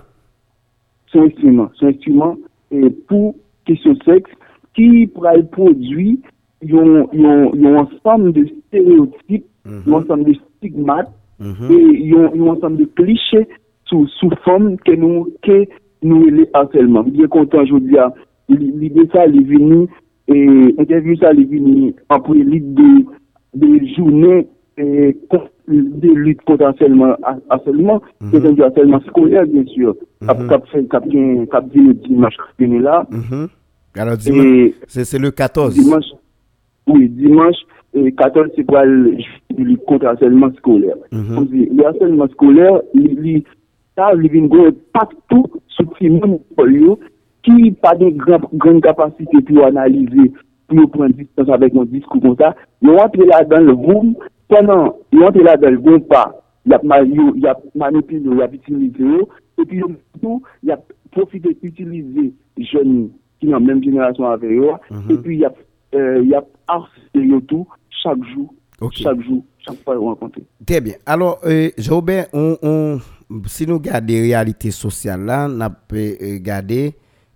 son instrument, son instrument, et pour question sexe, qui produire un, ensemble de stéréotypes, un ensemble de stigmates, Mhm. et un, un ensemble de clichés sous, sous forme que nous, que nous les harcèlement. Bien content aujourd'hui, à l'idée ça, elle est venue, et interview ça, elle est venue après l'idée de, de de bien gen- cap, dit le dimanche, qui est là, Mhm. Alors, dimanche, et c'est le 14. dimanche, oui, dimanche, euh, 14, c'est pour le lutte contre le harcèlement scolaire. Mhm. Le harcèlement scolaire, il, ça, il vient gros partout sur le polio, qui pas de grand- grande capacité pour analyser, pour prendre distance avec un discours comme ça. Ils rentrent là dans le room, pendant, ils rentrent là dans le bon pas, il y a manipulé, il y a utilisé, et puis tout, il y a profité d'utiliser les jeunes qui sont la même génération avec eux, et puis il y a, euh, a harcelé tout chaque jour, chaque jour, chaque fois qu'on rencontre. Très bien. Alors, euh, Jobert, on, on, si nous regardons les réalités sociales là, nous peut regarder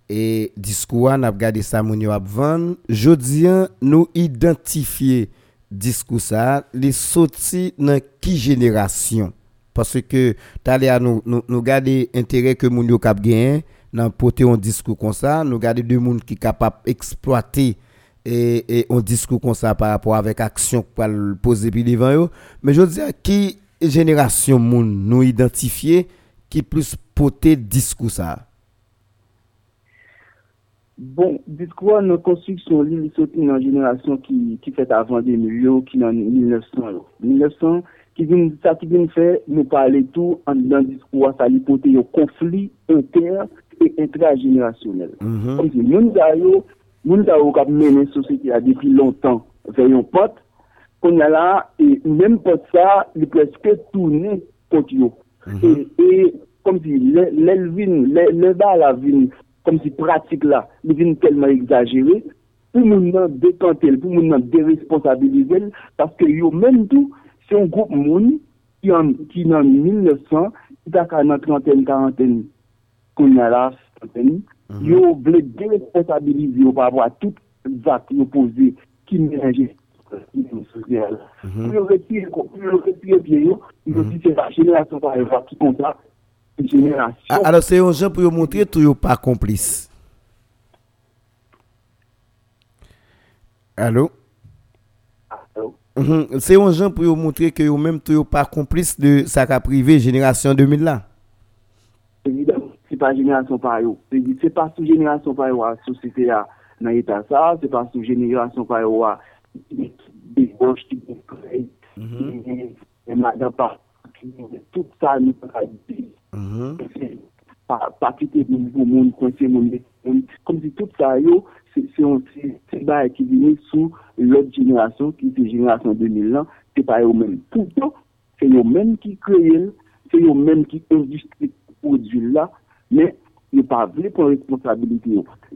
et discours, nous regardé ça, yo ap vendre. Jodi, nous identifier discours ça, les sortis dans qui génération? Parce que à nous, nous, nous garder intérêt que yo kap gagner dans porter un discours comme ça, nous garder deux monde qui capable exploiter et, et un discours comme ça par rapport avec action pour poser devant eux. Mais je dire qui génération moun nous identifier qui plus porter discours ça. Bon, discours nan konstruksyon li li soti nan jenerasyon ki, ki fet avan 2000 yo, ki nan 1900 yo. 1900, ki vin, sa ki vin fè, nou pale tou an dan discours sa li pote yo konflit inter et intragenerasyonel. Mhm. Kom si moun da yo, moun da yo kap menen sosyete a depi lontan veyon kon ya la, e menm pot sa, li preske toune kont yo. Mm -hmm. E, e, kom si, lèl vin, lèl ba la vin, kom si pratik la, li vin telman exagere, pou moun nan dekantel, pou moun nan deresponsabilize, paske yo menm tou, se yon goup moun, ki, an, ki nan 1900, ki taka nan 30, 40, kon ya la, 30, mhm. yo vle deresponsabilize yo pa apwa tout zak yo pose, ki menje, ki menje sosyal. Pou yo retire, pou yo retire piye yo, yo di se la jenerasyon pa eva ki konta, jenerasyon. Ah, Alors c'est un gens pour vous montrer tout yo pas complice. Allô? Allô? Mhm. C'est un gens pour vous montrer que vous même tout yo pas complice de ça qu'a privé génération 2000 là. Évidemment, c'est pas génération par yo. C'est pas sous génération par yo yo à des gauches qui vont créer, et madame pas, tout ça nous pas. Mhm. pas pas quitter pour pour monde coincer monde comme si tout ça c'est un bail qui vient sous l'autre génération qui est génération 2000 là c'est pas eux même tout le temps c'est eux même qui créent, c'est eux même qui industrie produit là, mais ils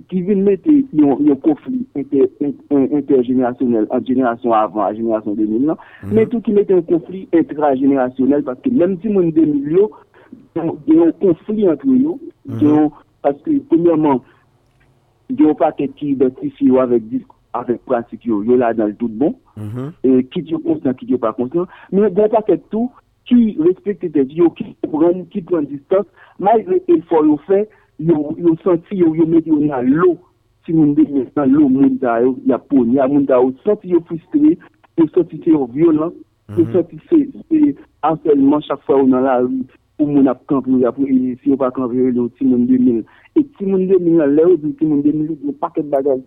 ki vin mette yon, yon konflik intergenerasyonel inter an jenerasyon avan, an jenerasyon 2000 nan, mm -hmm. men tou ki mette yon konflik intragenerasyonel, paske menm ti moun 2000 yo, yon konflik antre yo, mm -hmm. yon, paske premiyaman, yon paket ki identifi yo avèk disko, avèk pratik yo, yo la dan l tout bon, mm -hmm. e, kit yo konstant, kit yo pa konstant, men gen paket tou, ki respekte te di yo, ki pren, ki pren distans, malgré el fò yo fè, yo, yo senti yo, yo yo dans l'eau, si moun de dans l'eau, moun da yo, y a pon, y a moun da yo, senti yo yo senti yo violent, yo senti c'est harcèlement chaque fois ou dans la rue, ou moun ap ya pou si yo pa kamp yo ti moun 2000. Et ti moun 2000 la, le ou di ti moun 2000, nou paket bagaj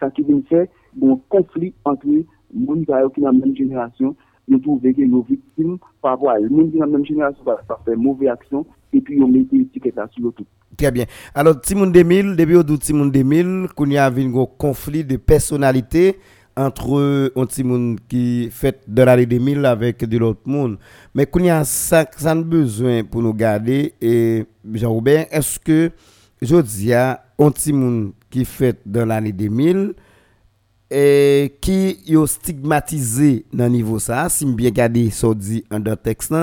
sa ki fè, bon konflik entre moun zayou ki nan men jenerasyon, nou tou veke nou viktim, pa vwa, moun ki nan men jenerasyon, sa fè mouvè aksyon, et puis yon mette etiketa sou tout. Très bien. Alors, Timoun 2000, depuis au Timoun 2000, qu'on y a un conflit de personnalité entre un Timoun qui fait de l'année 2000 avec de l'autre monde. Mais qu'on y a ça, ça besoin pour nous garder. Et Jean-Robert, est-ce que je dis à un Timoun qui fait dans l'année 2000 et qui est stigmatisé dans niveau ça, si bien regardé ça dit en dans texte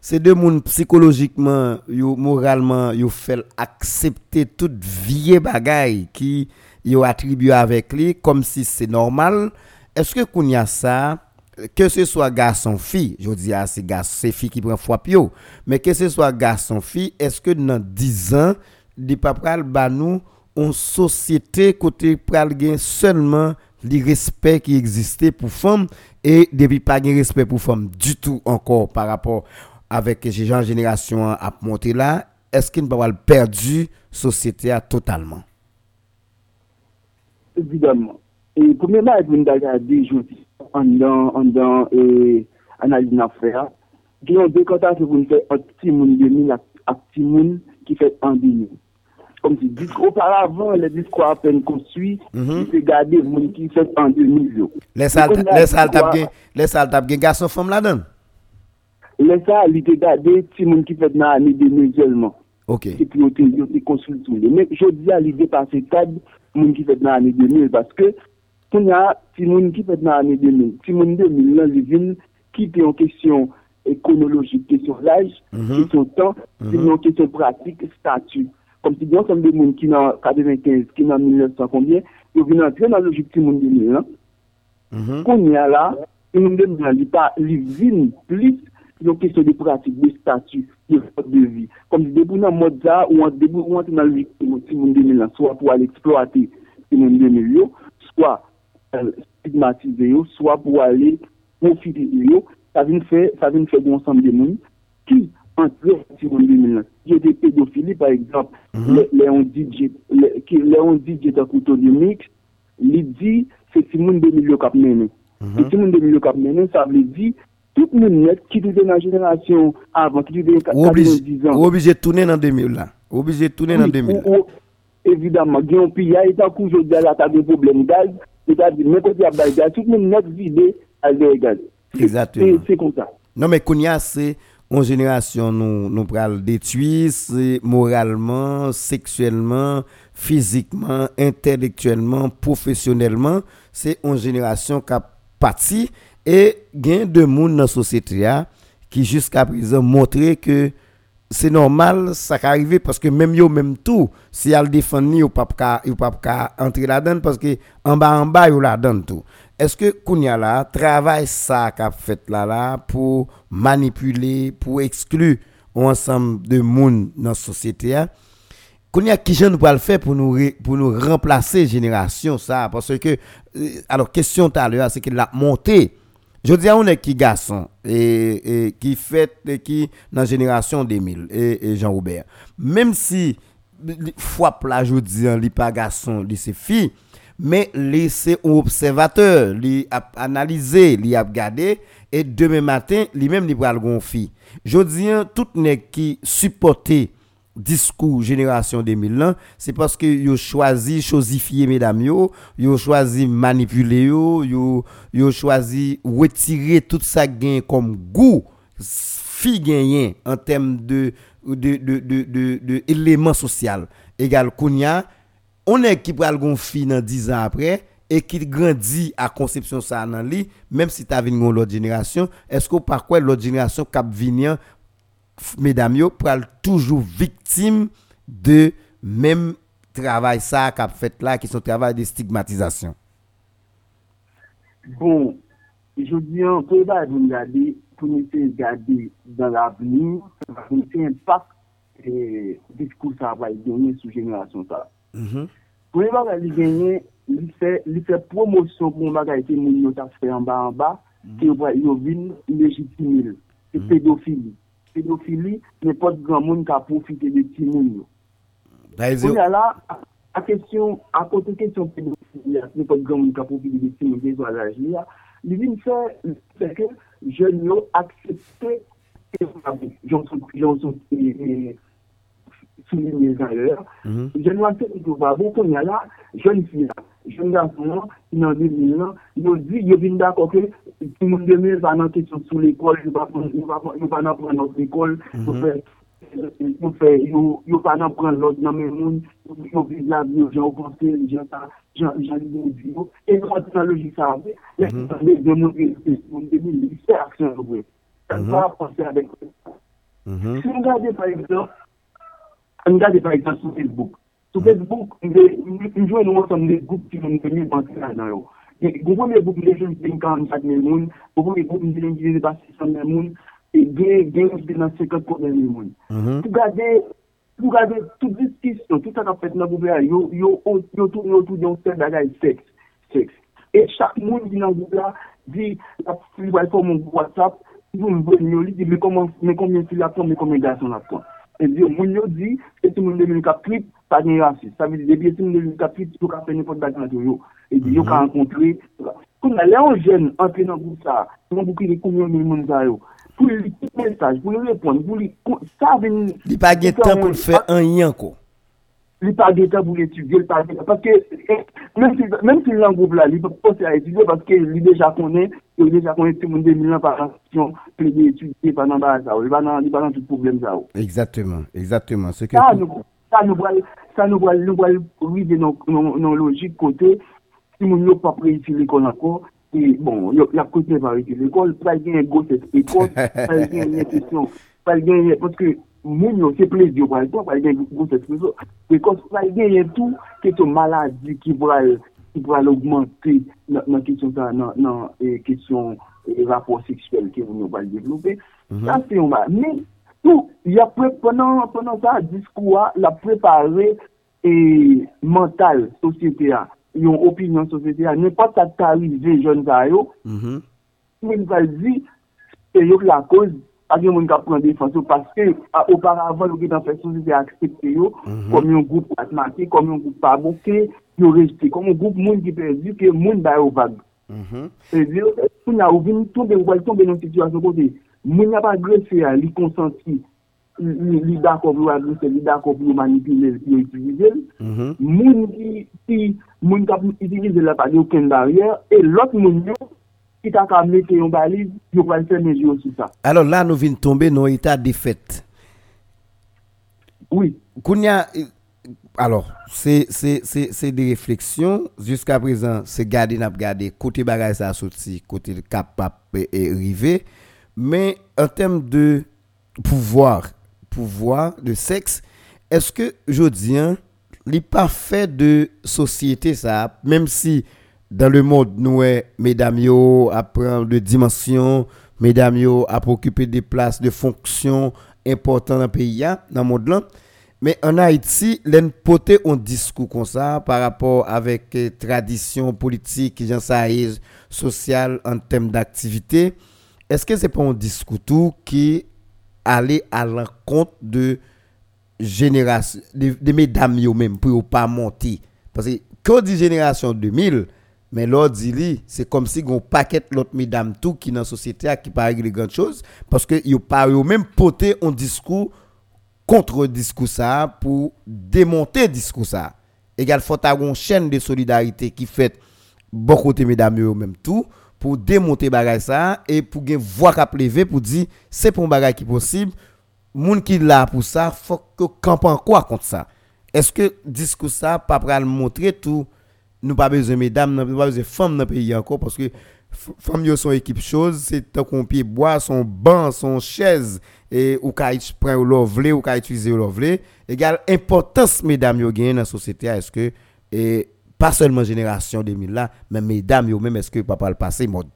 c'est deux monde psychologiquement yo moralement yo fait accepter toute vieille bagaille qui yo attribué avec lui comme si c'est normal. Est-ce que qu'on y a ça que ce soit garçon fille je dis à c'est garçon c'est fille qui prend foi pio mais que ce soit garçon fille est-ce que dans 10 ans des papral ba nous en société côté pral seulement le respect qui existait pour femmes et depuis pas de respect pour femmes du tout encore par rapport avec ces gens génération à monter là est-ce qu'il ne pas perdu société totalement évidemment et premièrement en dans en un petit monde de mille à petit monde qui fait un demi comme si auparavant, les discours à peine construits, c'est garder les gens qui fait en 2000. Les salles tapent garçons femmes là-dedans Les salles, ils gardé les gens qui fait dans l'année 2000 seulement. Ok. Et puis, ils ont construit tout. Mais je dis à l'idée par ces cadres, les gens qui fait dans l'année 2000, parce que, il y a des gens qui fait dans l'année 2000. Les gens 2000, là, ils viennent quitter en question chronologique, question l'âge, mm -hmm. question temps, -hmm. question pratique, statut Kom si gen som de moun ki nan 95, ki nan 1900 konbyen, yo vin antre nan logik ti moun 2000 lan. Mm -hmm. Kon ya la, ti moun 2000 lan li pa li vin plis yo kesyon de pratik, de statu, de fote de vi. Kom si debou nan modza ou an debou ou an te nan logik ti moun 2000 lan, swa pou al eksploate ti moun 2000 yo, swa al stigmatize yo, swa pou al profite yo, sa vin fè, sa vin fè bon som de moun ki monde qui entre Simon 2009. Il y a des pédophiles, par exemple, Léon DJ, Léon DJ de couteau de mix, il dit c'est Simon 2000 qui a mené. Et Simon 2000 qui a mené, ça veut dire tout le monde qui était dans la génération avant, qui était 90 ans. Obligé de tourner dans 2000 là. Obligé de tourner dans 2000. Évidemment, il y a un pays, il y a un coup, je dis à la des problèmes gaz, c'est-à-dire, même quand il y a des gaz, tout le monde net vidé à l'égal. Exactement. C'est comme ça. Non, mais Kounia, c'est une génération nous nous pral détruire moralement, sexuellement, physiquement, intellectuellement, professionnellement, c'est une génération qui a parti et gain de monde dans la société qui jusqu'à présent montré que c'est normal ça arrive parce que même yo même tout si elle défend ni ou pas entrer là-dedans parce que en bas en bas yo là-dedans tout est-ce que Kounia travaille ça qu'a fait là là pour manipuler, pour exclure un ensemble de monde dans la société Kounia qui je nous le faire pour nous pour nous remplacer génération ça parce que euh, alors question tout à l'heure c'est qu'il a monté. Je dis à on est qui garçon et, qui fait qui dans la génération 2000 et, et Jean Robert même si fois là je dis il pas garçon c'est fille mais laisser un observateur, analyser, lui regarder et demain matin, lui le gonfler. Je dis tout nèg qui supporter discours génération 2000 c'est parce que yo choisi chosifier mesdames yo, yo choisi manipuler yo, yo yo choisi retirer tout ça gain comme goût fi genyen en termes de de de de de, social. Égal kounya on est qui pral gon fi dans 10 ans après et qui grandit à conception ça même si tu as une l'autre génération est-ce que par quoi l'autre génération cap venir mesdames yo pral toujours victime de même travail ça qu'a fait là qui sont travail de stigmatisation? Bon, je dis un peu là, vous regardez, pour nous regarder dans l'avenir, pour nous impact et discours ça va gagner sous génération ça. Mhm. Mwen bagay li genye, li fe promosyon pou mwen bagay te moun yo tas fe anba anba, te mhm. yo vin lejitimil, se mhm. pedofili. Pedofili, ne pot gran moun ka profite de ti moun yo. E mwen ala, a kesyon, a konten kesyon pedofili, ne pot gran moun ka profite de ti moun yo zwa la jli ya, li vin fe, se ke jen yo aksepte, e, jen son, jen son, jen son, souligner les erreurs. Mhm. Je ne vois pas du tout pas. Bon, quand il y a là, jeune fille, jeune garçon, il en 2000 ans, ils ont dit, ils viennent d'accord que tout le monde demain va dans question sous l'école, ils vont pas dans prendre notre école mhm. pour faire. Pour faire, ils pas dans prendre l'autre dans le monde, ils ont vu la vie, ils ont pensé, ils ont dit, et quand la logique ça avait, mhm. les gens de mon pays, c'est action, vous voyez. Ça va penser avec ça. Si vous regardez par exemple, an gade par exemple sou Facebook. Sou Facebook, mjwen nou an som de goup ki mwen mwen mwen bansi la nan yo. Goun pou mwen goup mwen jen mwen 45 men moun, goun pou mwen goup mwen jen mwen 600 men moun, e gen mwen jen 50 men moun. Sou gade, sou gade, tout diskisyon, tout an apet nan goubla yo, yo tou yo tou yon sel bagay seks, seks. E chak moun di nan goubla, di la pou li wale pou moun WhatsApp, di pou mwen mwen yo li, di mwen konmyen fil apon, mwen konmyen gason apon. E diyo moun yo di, eti moun devini kaprit, pa gen rasis. Sa vidi debi eti moun devini kaprit, yo ka fe nipot bagan yo yo. E diyo ka mhm. ankontri. Kou na le an jen, antre nan goup sa, nan goup ki de kou yon moun za yo. Pou li kip mensaj, pou li repon, pou li... Sa vini... Di pa gen tan pou li fe an yanko. Pas de temps pour l'étudier, il pas de temps. Parce que même si, le groupe là, il peut pas à étudier parce que lui déjà connaît, il déjà connaît tout le monde 2000 ans par étudier va dans tout problème ça. Exactement, exactement. Ce que Ça nous, ça nous voit, ça nous voit, nous voit, oui, de nos logiques côté, si nous n'avons pas réussi l'école encore, et bon, il y a côté par réussir l'école, pas il y a une grosse école, pas il y a une question, pas il y a, parce que, moun yo se plez diyo pral to, pral gen gout ekspreso. Pekos pral gen yon tou, kesyon maladi ki pral, ki pral augmente nan kesyon sa, nan kesyon e, e, rapor seksuel ki moun yo pral devlope. Sa se yon ba. Men, tou, ya pre, penan sa diskwa, la prepare e mental sosyete a, yon opinyon sosyete a, ne pa tatarize jen sa yo, men pral di, se yo la koz a gen moun ka pren defansyon, paske oparavan ou gen an fesyon se aksepte yo, kom yon goup atmati, kom yon goup pabouke, yo rejte, kom yon goup moun ki perdi, ke moun baye ou vag. Se di yo, pou na ou vini tombe, ou wale tombe nan situasyon kote, moun ya pa grefye a li konsanti, li dakop yo agrese, li dakop yo manipile, yo itilize, moun ki, si moun kap itilize la pa di yo ken darye, e lot moun yo, qui t'a qu'à mettre yon balise, yo va faire mesure sur ça. Alors là, nous venons tomber dans l'état de défaite. Oui. Kounya, alors, c'est c'est- c'est- c'est des réflexions. Jusqu'à présent, c'est garder, n'a garder côté bagage ça a sorti, côté le capable et arrivé. Mais en termes de pouvoir, pouvoir de sexe, est-ce que je dis, les parfaits de société, ça, même si dans le monde, nous, eh, mesdames, yo, à de dimension, mesdames, yo, à des places de fonction importantes dans le pays, hein, dans le monde. Mais en Haïti, l'en poté un discours comme ça par rapport avec eh, tradition politique, gens ça social en termes d'activité. Est-ce que c'est pas un discours tout qui allait à l'encontre de de, mesdames yo même pour pas monter parce que quand on dit génération 2000 mais l'autre dit c'est comme si on paquet l'autre mesdames tout qui dans la société qui pas régler grand chose parce pas yo même porter un discours contre discours ça pour démonter discours ça. Égal faut avoir une chaîne de solidarité qui fait beaucoup de mesdames yo même tout pour démonter bagay ça et pour gen voix qu'a lever pour dire c'est pour un bagay qui possible. Moun qui là pour ça faut que campe en quoi contre ça? Est-ce que discours ça pas montrer tout nous pas besoin mesdames, nous pas besoin femmes dans le pays encore parce que femmes yo son équipe chose, c'est tant qu'on pied bois, son banc, son chaise et ou ka prendre ou lovler ou ka utiliser ou lovler, égale importance mesdames yo gagne dans société est-ce que et pas seulement génération 2000 là, mais mesdames yo même est-ce que pas le passé mode.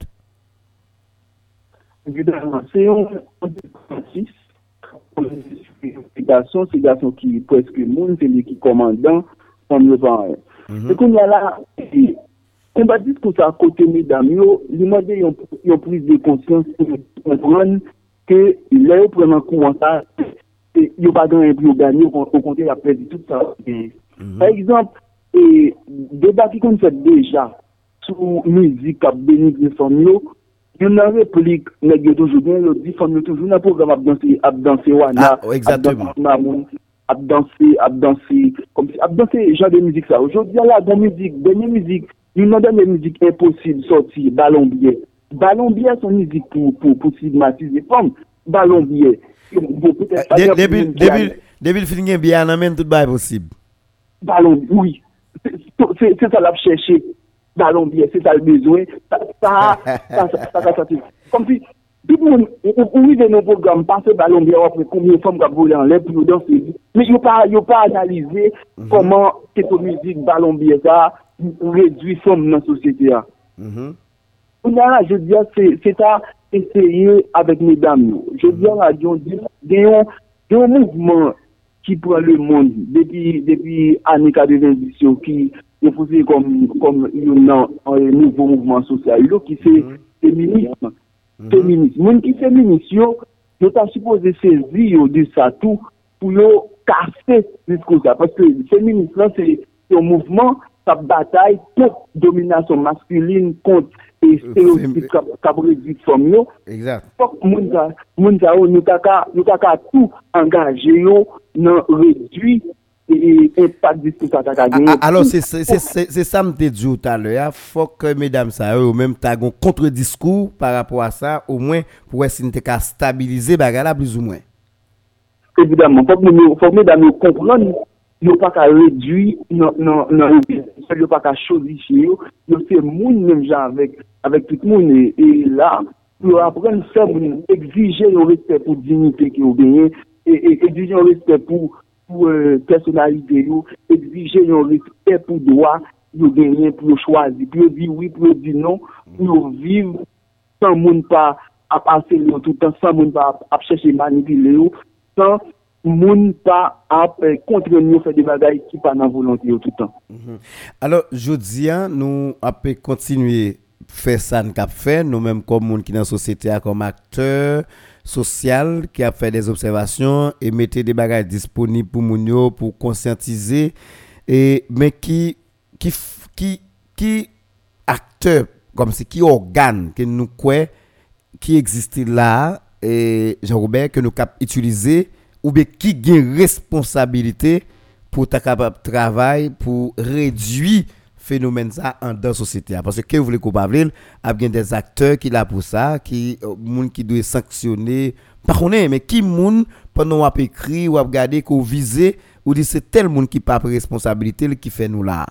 Évidemment, c'est un c'est garçon, c'est garçon qui presque monde, c'est lui qui commandant, comme le vent. E kon yal la, kon ba dis kon sa kote mi dam yo, li mwade yon plis de konsyans pou yon pran ke le yo preman kouman sa, yo pa dan yon plis dan yo kon konti la predi tout sa. Par exemple, deba ki kon fèt deja sou mizik kap benik de son yo, yon nan replik negyo toujou gen, yo di son yo toujou nan program ap dansi wana, ap dansi mamoun. Ils prennent en compte ça, et ils n'ont pas gagné pour gagner, au au contraire, ils ont perdu tout ça. Et, Par exemple, et, débat qui qu'on fait déjà sur musique qui a béni les femmes, yo, il y a une réplique, nèg yo toujours bien, yo dit femmes yo toujours dans le programme à danser, à danser wana, Ah, exactement. à danser mamoun, à danser, à danser, comme si, à danser genre de musique ça. Aujourd'hui, là, dans musique, dernière musique, il y a une musique impossible sortir, ballon billet. Ballon billet, c'est une musique pour, pour, pour stigmatiser les femmes. Ballon billet. Bon, peut-être pas dire depuis pour une depuis diane. depuis le film bien amène tout bail possible ballon, oui. C'est- C'est c'est ça l'a cherché. Ballon bien, c'est ça le besoin. Ça, ça, ça, ça, ça, ça, ça, ça. Comme si, tout le monde, on on arrive dans nos programmes, passer ballon bien, après combien de femmes qui ont volé en l'air pour nous danser. Mais ils n'ont pas, ils ont pas analysé comment cette musique ballon bien, ça, réduit femmes dans la société. là. Mhm. On a, je veux dire, c'est c'est à essayer avec mesdames. nous. Je veux dire, là, il y a un- il y a un- il y a un mouvement qui prend le monde depuis depuis années 90 yo, qui est posé comme comme un, un nouveau mouvement social yo, qui c'est féminisme. Tout moun, ou yi de nou program, panse balon biya wapre koumye fom kap vole an lè, pou yo danse di. Men yo pa, yo pa analize koman keto mizik balon biya sa, ou redwi fom nan sosyete ya. Ou nan la, mhm. je diyan, se ta eseye avèk me dam yo. Je diyan la, genyon, genyon mouvman ki pran le moun, depi anika de vendisyon ki yo fose kom yon nan nouvo mouvman sosyal yo, ki se feminisme. Mhm. féministe. Moun ki féministe yo, yo ta suppose sezi yo di sa tou pou yo kase diskouza. Paske féministe lan se yon mouvment sa batay pou dominasyon maskuline kont e stereotip kabre di som yo. Fok moun za yo, nou ta ka tou angaje yo nan redwi e pat diskou sa ta ka genye. Alors, se sa mte di ou talè ya, fok mèdam sa yo ou mèm ta gon kontre diskou par rapport a sa, ou mwen pou wè sin te ka stabilize baga la bliz ou mwen. Evidemment, fok mèdam yo kompran, yo pa ka redwi nan reviz, yo pa ka chodifi yo, yo se moun mèm jan avèk tout moun e la, yo apren se moun exije yo respect pou dignite ki yo genye, exige yo respect pou pou euh, personalite yo, exige yon respect pou doa, yo genyen pou yo chwazi, pou yo di oui, pou yo di non, pou yo viv san moun pa ap ase yo toutan, san moun pa ap ap chèche manipile yo, san moun pa ap kontrenyo euh, fè de bagay ki pa nan volante yo toutan. Mm -hmm. Alors, jodi an, nou ap kontinuye fè san kap fè, nou menm kom moun ki nan sosete a kom akteur, social qui a fait des observations et mettre des bagages disponibles pour moun yo pour conscientiser et mais qui qui qui qui acteur comme c'est qui organe que nous quoi qui existe là et Jean-Robert que nous cap utiliser ou bien qui gagne responsabilité pour ta capable travail pour réduire phénomène ça en dans société parce que que vous voulez qu'on parle il y a bien des acteurs qui là pour ça qui euh, moun qui doit sanctionner pas connaît mais qui moun pendant a écrit ou a regarder qu'on visé ou dit c'est tel monde qui pas pris responsabilité qui fait nous là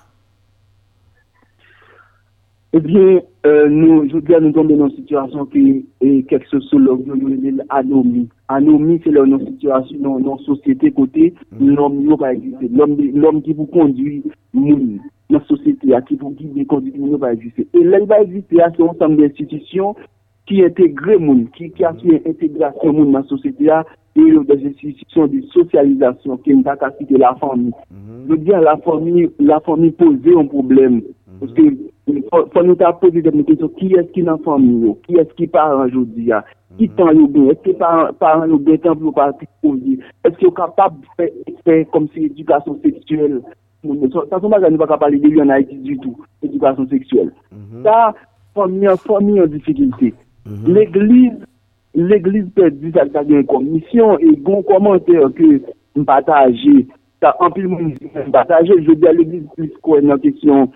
Eh bien, euh, nous, je veux dire, nous tombons dans une situation qui est quelque sociologue, nous dit anomie. Anomie, c'est là, une situation, dans une société côté, l'homme, il va exister. L'homme, l'homme qui vous conduit, moun, la société, qui vous guide, conduit, il va exister. Et là, il va exister, à ce ensemble d'institutions qui intègrent moun, qui, qui a fait intégration moun dans la société, et des institutions de socialisation, qui n'est pas qu'à quitter la famille. Je veux dire, la famille, la posait un problème. Parce que, faut, nous ta poser des questions. Qui est-ce qui est dans la famille? yo? Qui est-ce qui parent aujourd'hui? ya? Qui t'en yo bien? Est-ce yo bien temps pour pas poser? Est-ce qu'ils sont capables de faire, faire comme si éducation sexuelle? Sa son bagan nou baka pale de yon Haiti du tout, edukasyon seksuel. Mhm. Sa, fomi yon difikilte. Mhm. L'Eglise, l'Eglise pe di sa gen komisyon, e gon komante ke mpataje, sa anpil moun mpataje, je di a l'Eglise plis kwen nan kesyon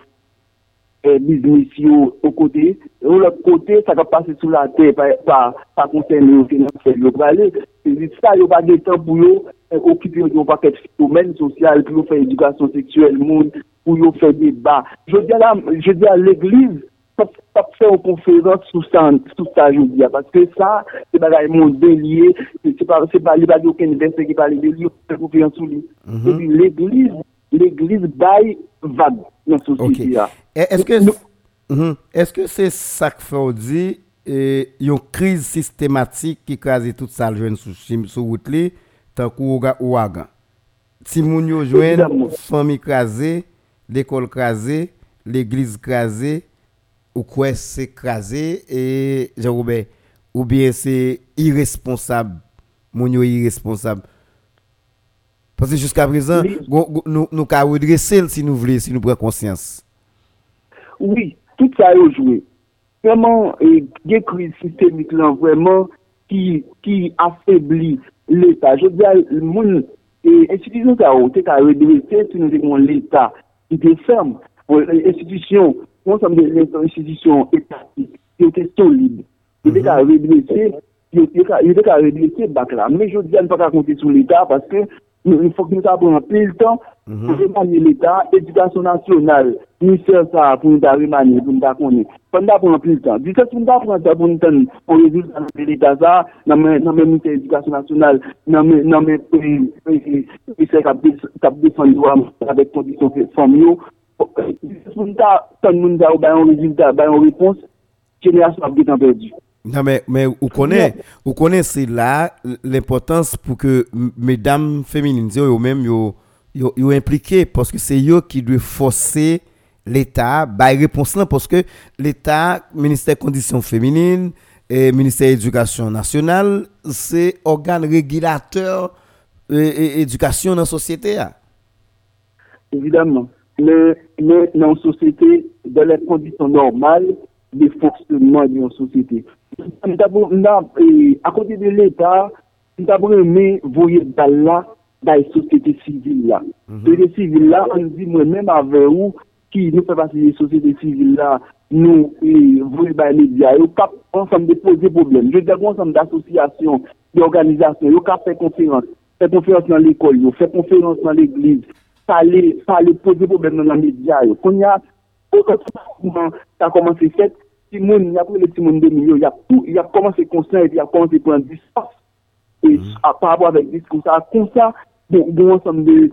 biznis yo o kote, ou lop kote sa ka pase sou la te pa konten yo finanse yo prale se di sa yo pa gen tan pou yo okipi yo pa ket domen sosyal pou yo fe edukasyon seksuel moun pou yo fe deba je di a l'eglize pa fe ou konferans sou sa yo di a, paske sa se bagay moun delye se pa li bagay oken verse ki pale delye ou konferans sou li se di l'eglize l'église, baille vague dans là. Est-ce que Nous- Mhm. est-ce que c'est ça que on dit et une crise systématique qui crase toute ça le jeune sous sous route li tant qu'au ouagan. Si moun yo joine famille crasée, l'école crasée, l'église crasée ou quoi c'est crasé et Jean-Robert ou bien c'est irresponsable moun yo irresponsable parce que jusqu'à présent Oui. nous nous ka redresser si nous voulons si nous prenons conscience Oui, tout ça a joué. Vraiment, et des crises systémiques là, vraiment, qui, qui affaiblit l'État. Je veux dire, le monde, et institution ça a été à redresser si nous avons l'État qui était ferme. Pour les institutions, ensemble des institutions étatiques qui étaient solides. Il il à il était à redresser bac là. Mais je veux dire, ne pas compter sur l'État parce que il faut que nous avons plus de temps pour remanier l'État, l'éducation nationale, ministère ça, pour nous remanier, pour nous connaître. Pour nous prendre plus de temps. Du coup, pour nous prendre temps pour nous donner un résultat de l'État ça, dans le ministère de l'éducation nationale, dans le ministère qui défend avec conditions familiaux. Pour nous donner un résultat, une réponse, génération a bien perdu. Non, mais, mais vous connaissez, non. vous connaissez là l'importance pour que mesdames féminines, eux-mêmes, soient impliquées parce que c'est eux qui doivent forcer l'État à réponse là parce que l'État, ministère conditions féminines, et ministère éducation nationale, c'est organe régulateur euh, et, éducation dans la société. Évidemment. Mais, mais dans la société, dans les conditions normales, de fonctionnement d'une société. E, a kote de l'Etat, nou ta bremen voye dal la, da yon sosyete sivil la. Mhm. Sosyete sivil la, an di mwen men avè ou, ki nou fè pasi yon sosyete sivil la, nou e, voye bay media, yo kap ansam de pose problem. Je dek ansam de asosyasyon, de organizasyon, yo kap fè konferans, fè konferans nan l'ekol yo, fè konferans nan l'egliz, pale, pale, pose problem nan la media yo. Konya, pou kote sa komanse fèt, Timoun, y apre le Timoun de Mignon, y ap komanse konsen, y ap komanse pren dispas. E pa apwa vek diskonsa, konsa, bon, bon ansam de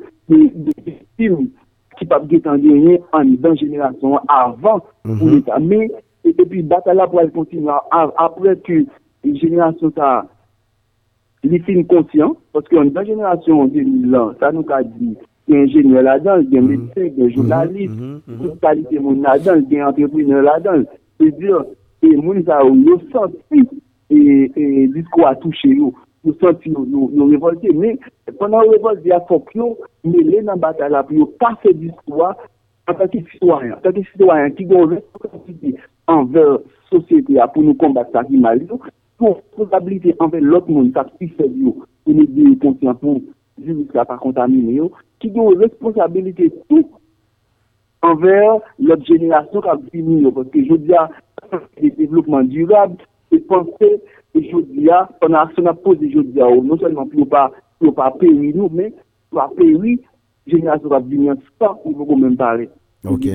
film ki pap getan genyen an dan jenerasyon avan pou l'Etat. Me, epi batala pou al kontinwa apre ki jenerasyon sa li film konsyen, paske an dan jenerasyon 2000 an, sa nou ka di... gen jenye la dan, gen medisek, gen jounalist, gen kalite moun la dan, gen entrepreneur la dan, se diyo, e moun sa ou yo santi e disko a touche yo, yo santi yo revolte, men, penan revolte ya fok yo, men le nan batal ap yo pa se disko a, an takik sitwayan, takik sitwayan ki gon responsabilite anver sosyete a pou nou kombat sa ki mal yo, pou responsabilite anver lot moun sa ki se diyo, pou nou diyo konti an pou jivis la pa kontamine yo, ki gon responsabilite tout envers l'autre génération qui a fini. Parce que je dis à le développement durable, c'est penser, et je dis à, on a action à poser, je dis à, non seulement pour pas, pour pas payer nous, mais pour pas payer génération qui a fini en sport, on peut quand même parler. Ok.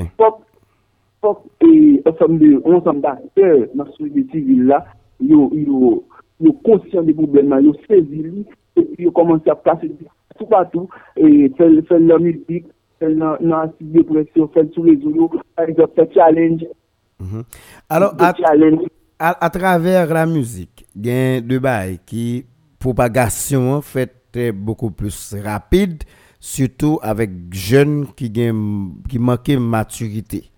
Fok e ansam d'akter nan soujbe sivil la, yo konsyen de problemman, yo sezi li, yo komanse a plase tout patou, e fel lomil pik, leur site de faire sur les réseaux, par exemple, faire challenge, Alors, challenge. à, à travers la musique, il y a deux bails qui propagation en fait est beaucoup plus rapide, surtout avec jeunes qui gagnent qui manquent maturité.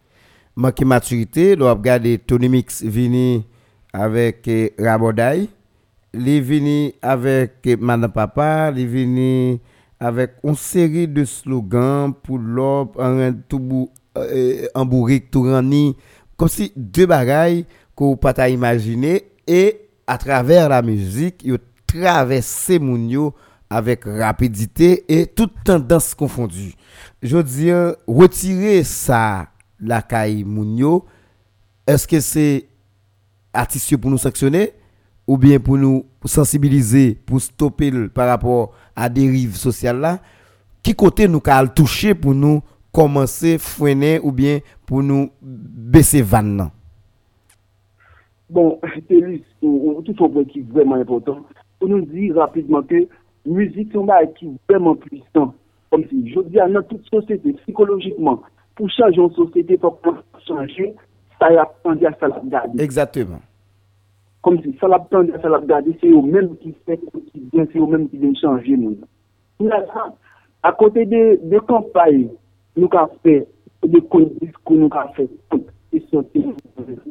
Manquent maturité, on regarder Tony Mix vini avec eh, Raboday, il vini avec eh, Madame Papa, il vini avec une série de slogans pour l'op, en bou, euh, comme si deux bagailles qu'on pas t'a imaginer et à travers la musique, yo traversé moun yo avec rapidité et toute tendance confondue. Je veux dire, retirer ça la caille Mounio, est-ce que c'est artistes pour nous sanctionner ou bien pour nous sensibiliser, pour stopper par rapport à dérive sociale là? Qui côté nous qu'a toucher pour nous commencer freiner ou bien pour nous baisser vanne nan? Bon, c'est tout un point qui est vraiment important. Pour nous dire rapidement que musique, bagage qui est vraiment puissant. Comme si, je dis à notre toute société, psychologiquement, pour changer une société, pour changer, ça y a ça la garder. Exactement. kom si salap tande, salap gade, se yo menm ki fek, se yo menm ki den chanje moun. A kote de, de kampay nou ka fe, de kondis ko nou ka fe,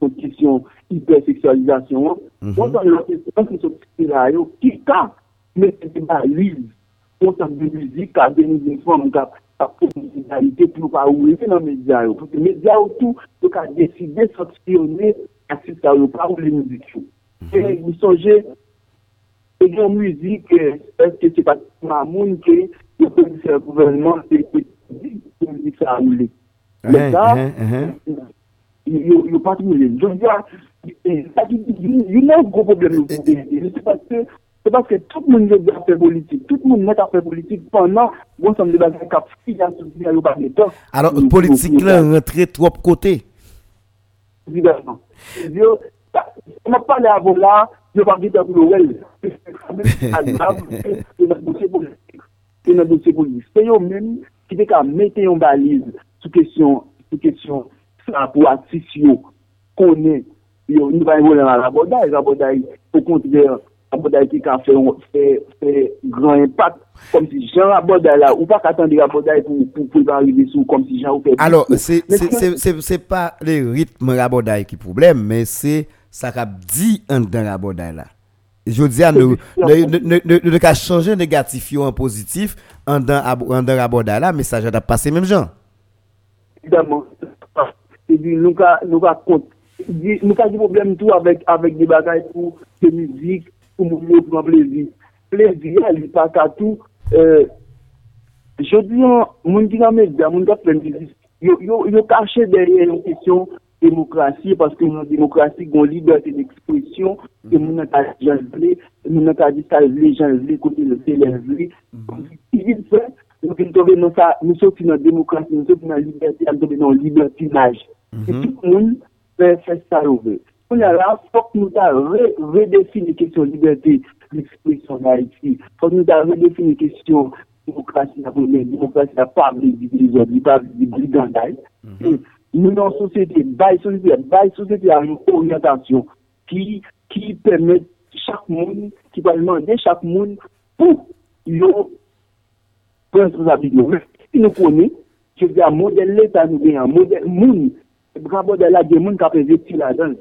kontisyon hiperseksualizasyon, moun tan yon kesyon ki sou psikila yo, ki ka mette de baliz, moun tan de mizik, ka deni de fom, ka profesionalite pou pa ouve nan medya yo. Medya yo tou, nou ka deside saksiyone asis ta yo pa ouve mizik yo. Et vous songez, et une musique, euh, est-ce que c'est pas Mamoun qui le le gouvernement, c'est c'est musique ça a roulé. Mais Hein, ça, hein, hein. il n'y a pas de roulé. Je veux dire, eh, ça dit, il y a un gros problème. C'est parce que c'est parce que tout le monde veut faire politique. Tout le monde met à faire politique pendant bon ça me débat cap financier il y a pas de temps. Alors, pour- là, rentré trop côté. Évidemment. Yo, ça- on a parlé avant là, je vais pas dire pour le well. C'est agréable, c'est notre dossier politique. C'est notre dossier politique. C'est eux-mêmes qui fait qu'à mettre en balise sous question, sous question, ça pour artistes yo, est, yo, nous va évoluer dans la bodaille, la bodaille, au contraire, la bodaille qui a fait, un- fait, fait grand impact, comme si Jean la là, ou pas qu'attendre la bodaille pour, pour, pour arriver sous, comme si Jean ou. Alors, c'est c'est- pas le rythme rabodaille qui problème, mais c'est ça qu'a dit en dans rabodaille là. Je dis à nous, ne, qu'à changer négatif en positif en dans en dans rabodaille là, mais ça j'ai passé même gens. évidemment. Et puis, nous avons nous avons compte. Nous des problèmes tout avec, avec des bagages pour de musique, pour nous prendre plaisir. Plaisir, il pas qu'à tout. Euh, je dis, mon dans les médias, mon qui fait musique, yo, yo, yo caché derrière une question démocratie parce que nous démocratie gon liberté d'expression et nous n'a pas janvlé nous n'a pas dit ça les janvlé côté le célèbre civil fait donc nous tomber dans ça nous sommes dans démocratie nous sommes dans liberté nous sommes dans libertinage mm-hmm. et tout le monde fait fait ça veut on a là faut que nous ta redéfinir question liberté d'expression en Haïti. Faut que nous ta redéfinir question démocratie la démocratie la pas des des des brigandages nou nan sosyete, bay sosyete, bay sosyete an yon oryantasyon ki, ki pèmèd chak moun, ki pèmèd de chak moun pou yon prensosabit nou. Si nou konè, je vè a model l'Etat nou vè a model moun, bravo de la gen moun kapèzè ti la dan.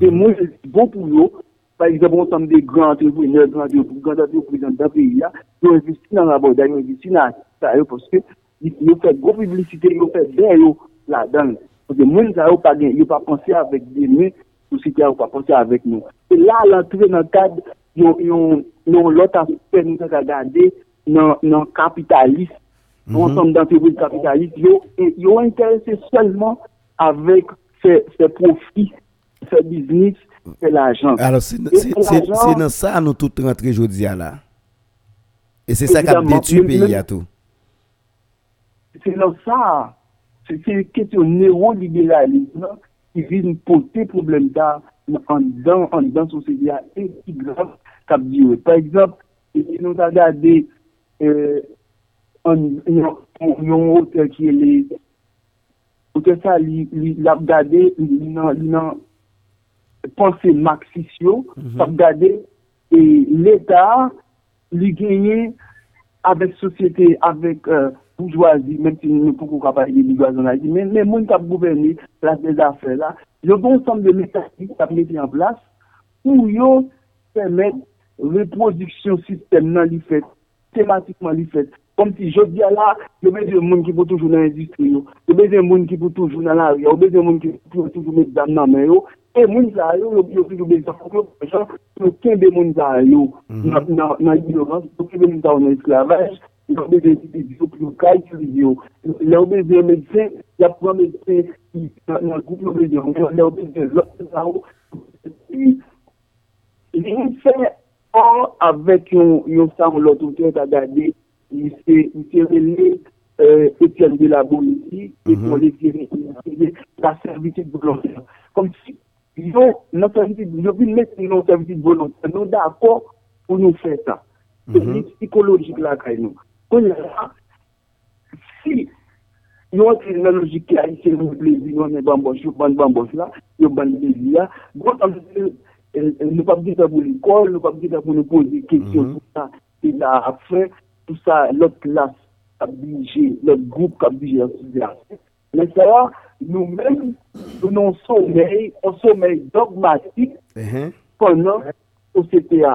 Se moun bon pou yo, par exemple, on s'en de grand entrepreneur, grand entrepreneur d'un pays là, yon investi nan la boda, yon investi nan sa yo, parce que yon fè gros publicité, yon fè bè yo la dan. Porque moun sa yo pa gen, yo pa ponse avèk denè, ou si kè yo pa ponse avèk nou. E la lantre nan kad, yon, yon, yon lot aspe nou sa ka gade nan, nan kapitalist, mm -hmm. non som dan tebou kapitalist, yo, yo interese selman avèk se, se profi, se biznis, se l'ajan. Alors, se nan sa nou tout rentre jodi a la? E se sa kap detu peyi a tou? Se nan sa... Se se kesyon neoliberalisme ki vin pote problem da an dan, an dan sosedi a eti grav kap diwe. Par exemple, nou ta gade yon hotel ki e le hotel sa li la gade nan non, non, panse maxisyo kap mhm. gade l'Etat li genye avek sosyete, avek euh, bourgeoisie, même si nous ne pouvons pas parler de bourgeoisie en Haïti, mais les gens qui gouvernent place des affaires là, il y a un bon ensemble de métaphysiques qui a mis en place pour permettre reproduction système nan li fèt, thématiquement li fèt. Kom si je di ala, yo beze moun ki pou toujou nan industri yo, yo beze moun ki pou toujou nan la yo, yo beze moun ki pou toujou met dam nan men yo, e moun sa yo, yo toujou beze sa fok yo, yo kembe moun sa yo nan ignorans, yo kembe moun sa yo nan esklavaj, il a des vidéos qui ont utilisé. Il y a des médecins, il y a trois médecins qui sont dans le groupe de il y a des l'autre Il fait or avec un sang, l'autre tête à garder, il s'est relé Etienne de la Bolivie mhm. et pour les tirer la servitude volontaire. Comme si ils ont notre servitude, ils ont pu mettre une non servitude volontaire. Nous d'accord pour nous faire ça. Mhm. C'est psychologique là, quand nous. Kon la, si yon ki a ite nou plezi, yon bambos, yon bambos la, yon bambos la, gwa tan nou pa pdi ta pou l'ekol, nou pa pdi ta pou nou pose kèsyon pou sa, e la apre, pou sa, lòt klas kap lòt group kap dije, men sa la, nou men, nou nan somèy, an somèy dogmatik, konan, se te a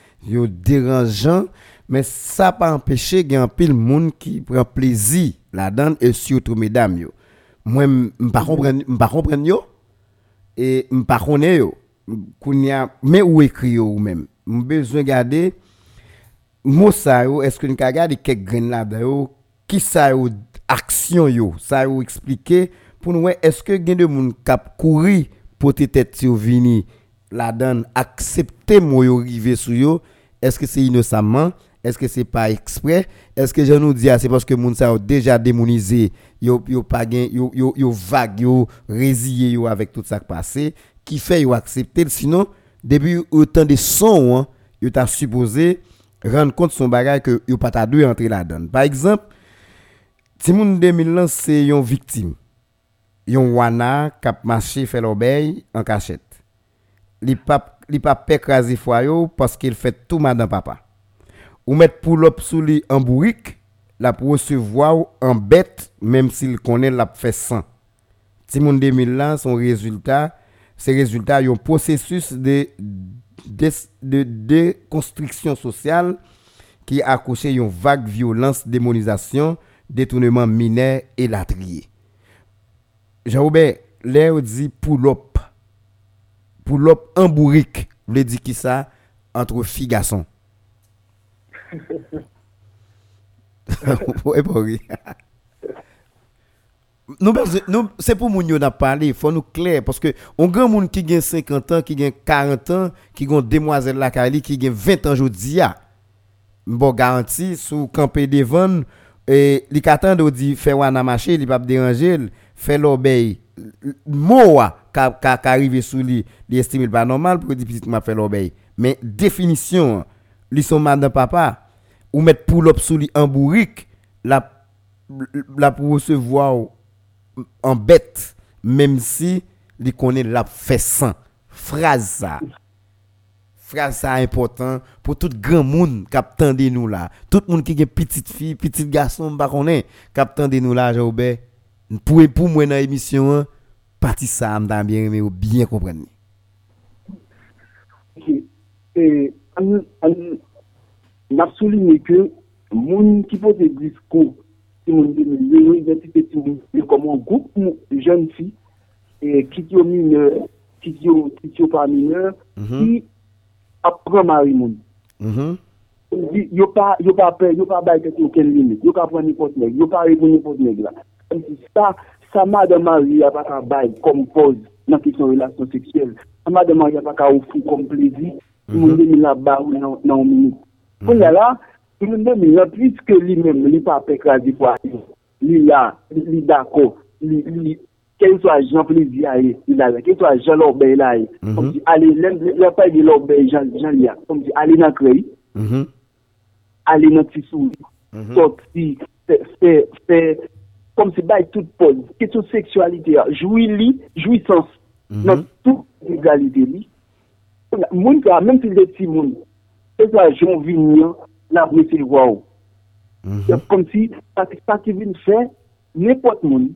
yo dérangeant, mais ça pas empêché qu'il y a un pile monde qui prend plaisir là-dedans et surtout mesdames yo. Moi m'pas comprendre m'pas comprendre yo et m'pas connaître yo. Kounya mais où écrit yo même? M'besoin besoin garder mot ça yo est-ce que nous garder quelques graines là-dedans qui ça yo action yo, ça yo expliquer pour nous est-ce que gain de monde cap courir pour tête sur vini la donne accepter moi yo river sur yo est-ce que c'est innocemment? Est-ce que c'est pas exprès? Est-ce que je nous dis ah, c'est parce que moun sa déjà démonisé yo yo pas yo yo yo vague yo résilié yo avec tout ça qui passé qui fait yo accepter? Sinon depuis autant de son hein, yo t'a supposé rendre compte son bagage que yo pas ta deux entrer donne par exemple si moun 2000 c'est une victime. Yon wana kap marché fait l'obéi en cachette. Li pas li pas pécraser foyo parce qu'il fait tout madame papa. Ou mettre pour l'op sous li bourrique la pour recevoir en bête même s'il connaît la fait sans si mon 2000 là son résultat c'est résultat un processus de de, de déconstruction sociale qui a accouché une vague violence démonisation détournement mineur et latrier Jean-Robert l'air dit pour l'op pour l'op en bourrique, vous voulez dire qui ça? Entre filles et garçons. nous, nous c'est pour nous n'a parlé, faut nous clair parce que on grand monde qui gagne 50 ans, qui gagne 40 ans, qui gagne demoiselle la qui gagne 20 ans aujourd'hui bon garantie sous camper devant et li katan de dit faire wana marché, il pas déranger, fait l'obéi. Moa ka ka arrivé sous lui, il estime pas normal pour dire petit m'a fait l'obéi. Mais définition, li son madame papa ou mettre pull up sous lui en bourrique, la la pour recevoir en bête même si il connaît la fait phrase ça. Phrase ça important pour tout grand monde qui de nous là. Tout monde qui est petite fille petite garçon pas connaît qui de nous là Robert Pour, pour moi, dans l'émission, partie ça, je bien aimé bien comprendre. Et, je souligne que, moun qui peut des discours, si moun de l'identité, si moun comme un groupe de jeunes filles, et qui sont mineurs, qui sont pas mineurs, qui mhm. apprennent mari moun. Mhm. Yo pa, yo pa, yo pa baye ket yo ken limit, yo ka pran nipot neg, yo pa repon nipot neg la. sa, sa madame Marie mm-hmm. mm-hmm. a pa ka bay kompoz nan kisyon relasyon seksyel. Sa madame Marie a pa ka oufou kom plezi, moun demi la ba ou nan minou. Kon ya la, moun demi la, pwiske li men, li pa pek la di kwa li, li la, li dako, li, li, ken sou a jan plezi a ye, li la la, ken sou a jan lor bey la ye. Kom si ale, le pa yi lor bey jan li a, kom si ale nan krey, ale nan tisou, sot si, fe, fe, fe, kom se bay tout pon, ke tout seksualite ya, joui li, joui sans, mm -hmm. nan tout legalite li. Moun ka, menm si le ti moun, se sa joun vinyan, la vre se vwa ou. Mhm. Se kom si, sa ki vin fè, nepot moun,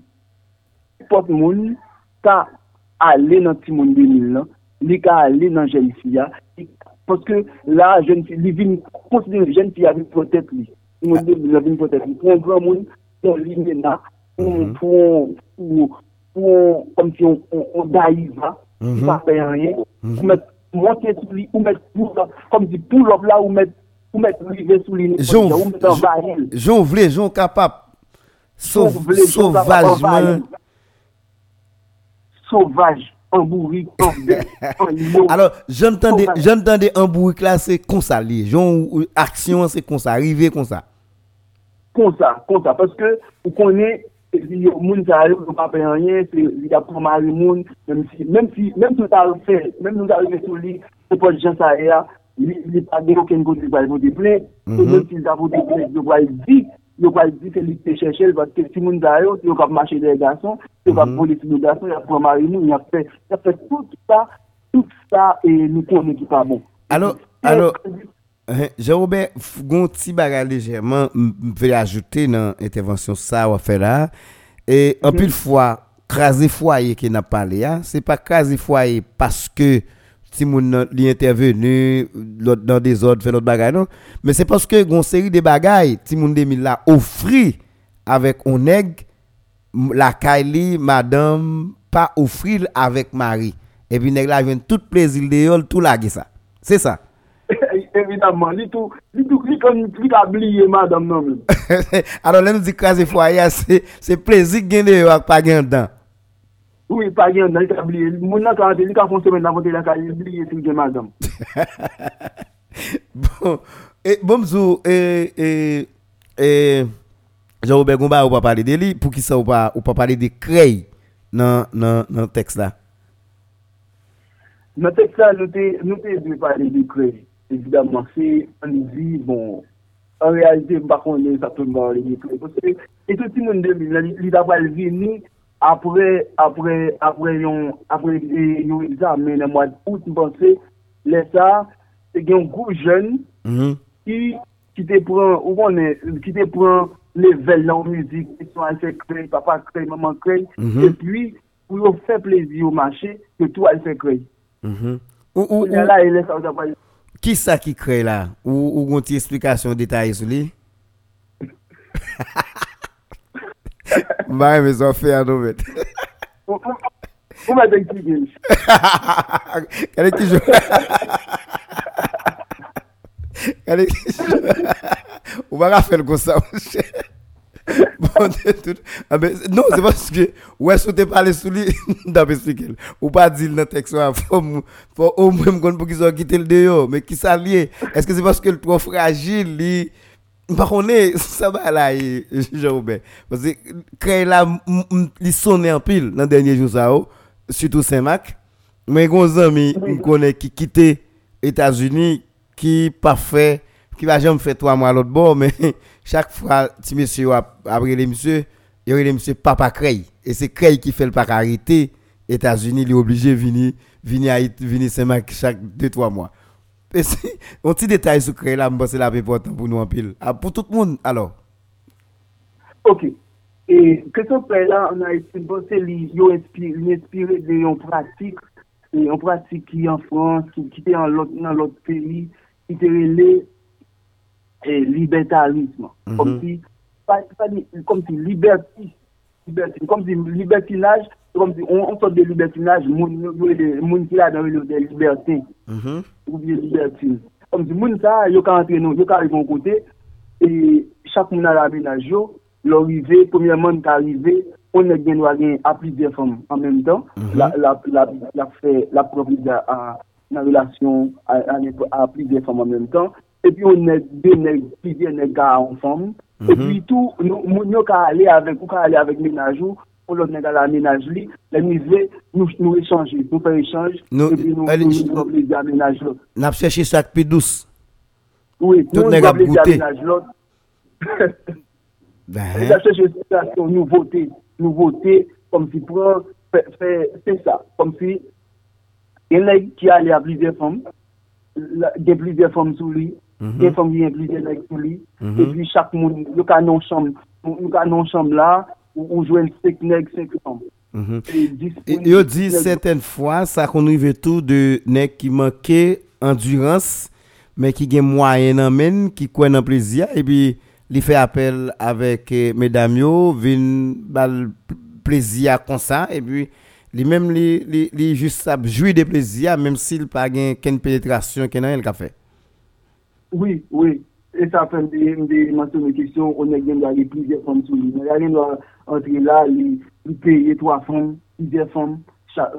nepot moun, ka ale nan ti moun denil lan, li ka ale nan jen fia, poske la jen fia, li vin, konsidere jen fia vin potet li. Moun denil la vin potet li. Pon gran moun, son li mena, pour comme si on on, on daïva, Mhm. pas faire rien, ou mettre monter sur lui, ou mettre pour comme si pour l'homme là ou mettre ou mettre river sous lui, Jean, ou mettre en baril. Jean vle, Jean capable, sauvagement. sauvage, limon. [LAUGHS] Alors, j'entendais, j'entendais bourrique là, c'est comme ça, ou- ou action, c'est comme ça, arriver comme ça. Comme ça, comme ça. Parce que, vous connaissez, se li yo moun sa yo, yo pa pe anyen, se li da pou mari moun, menm si, menm si, menm si ta refe, menm nou ta refe sou li, se pou jen sa e a, li pa gen oken kote kwa el vote ple, mhm. se menm si ta vote ple, yo kwa el di, yo kwa el di se li te chèche, vatke si moun sa yo, yo kwa mache de gason, yo kwa mhm. politi de gason, yo pou mari moun, yo fe, yo fe tout sa, tout sa, e nou konen ki pa bon. Alo, alo, alo, Jean-Robert, f- gon ti bagay légèrement, m vais ajouter dans l'intervention ça ou fait là. Et en pile fois, craser foyer qui n'a parlé, hein, c'est pas craser foyer parce que si moun li intervenu dans des ordres fait l'autre bagay non, mais c'est parce que gon série de bagay, ti moun 2000 là offri avec on m- la Kylie madame pas offrir avec Marie. Et puis nèg la vient tout plaisir de tout la ça. C'est ça. evitabman, li tou, li tou klik an, klik abliye madam nan men. Anon lè nou di kaze fwa ya, se, se plezi gen de yo ak pa gen dan. Oui, pa gen dan, li abliye. Moun nan kante, li ka fonse men nan vote la ka, li abliye si gen madam. bon, e, bomzou, e, e, e, Jean-Robert Gomba ou pa pale de li, pou ki sa ou pa, ou pa pale de krey nan, nan, nan teks la. Nan teks la, nou te, nou te dwe pale de krey. evidemment, se an di, bon, an realite mpa konnen sa tout mba an li pou epose. E tout ti moun de li daval vini apre, apre, apre yon, apre yon examen nan mwad out mpense, lesa, se gen kou jen ki, ki te pran, ou konnen, ki te pran level nan mouzik, ki son an se krey, papa krey, maman krey, e pi pou yo fe plezi yo mache, ke tou an se krey. Ou, ou, ou. Ou la, e lesa ou daval vini. Ki sa ki kre la? Ou gonti esplikasyon detay sou li? [LAUGHS] Mbaye me zon fe anou bet. Ou mwen dek ki genj? [LAUGHS] Kade ki jwa? [LAUGHS] Kade ki jwa? Ou mwen rafen kon sa mwen chen? [LAUGHS] Ah, mais, non, c'est parce que, ouais, si tu parlé sur lui, d'abord expliquer. Ou pas dire dans le texte, faut, faut au moins qu'on pour qu'ils soient quitté le dehors. Mais qui ça lié? Est-ce que c'est parce que le trop fragile, lui, par contre, ça va là, [LAUGHS] Jean-Robert. Parce que, quand là, il sonne en pile dans le dernier jour, ça, oh, surtout Saint-Marc. Mais gros ami, me connaît qui quitté États-Unis, qui pas fait, qui va jamais faire trois mois à l'autre bord, mais [LAUGHS] chaque fois, si monsieur a après les monsieur, il y aurait les monsieur papa Cray. Et c'est Cray qui fait le pas arrêter. États-Unis, il est obligé de venir, venir à venir Saint-Marc chaque deux, trois mois. Et c'est un petit détail sur Cray là, c'est la important pour nous en pile. Ah, pour tout le monde, alors. Ok. Et que ce fait là, on a essayé c'est lui, il inspiré, yon pratique, yon pratique qui en France, qui, était dans l'autre pays, qui était libertarisme. Mm -hmm. Kom si libertis, kom si libertinaj, kom si on sot de libertinaj, moun ki la dan yon de libertin, ou de libertin. Kom si moun sa, yo ka entre nou, yo ka yon kote, e chak moun ala menaj yo, lor rive, premier moun ka rive, on e gen wagen apri de fom an menm dan, la profi nan relasyon apri de fom an menm dan, epi ou neg de neg pide neg ga ansom, mm -hmm. epi tou moun yo ka ale avek, ou ka ale avek menajou, pou lot neg ala menaj li, le mize nou, nou echange, nou pe echange, epi nou nou plezi a menaj lot. Nap chèche sak pi dous. Oui, nou nou plezi a menaj lot. Nap chèche sak nou vote, nou vote, kom si pran, fè sa, kom si, enèk ki ale a plize fòm, gen plize fòm sou li, Gen fòm gen glide lèk pou li. E pi chak moun, yo ka non chanm la, ou jwen sek lèk sek chanm. Yo di seten fwa, sa konou ve tou de nek ki manke endurance, men ki gen mwayen nan men, ki kwen nan plezia, e pi li fe apel avek eh, medam yo, vin bal plezia konsa, e pi li menm li, li, li just ap jwi de plezia, menm si l pa gen ken penetrasyon ken nan el ka fe. Oui, oui. E sa fen de de mention de kisyon, on e gen gade plizye fom sou li. Men yaren do entre la, li, li peye to a fom, plizye fom,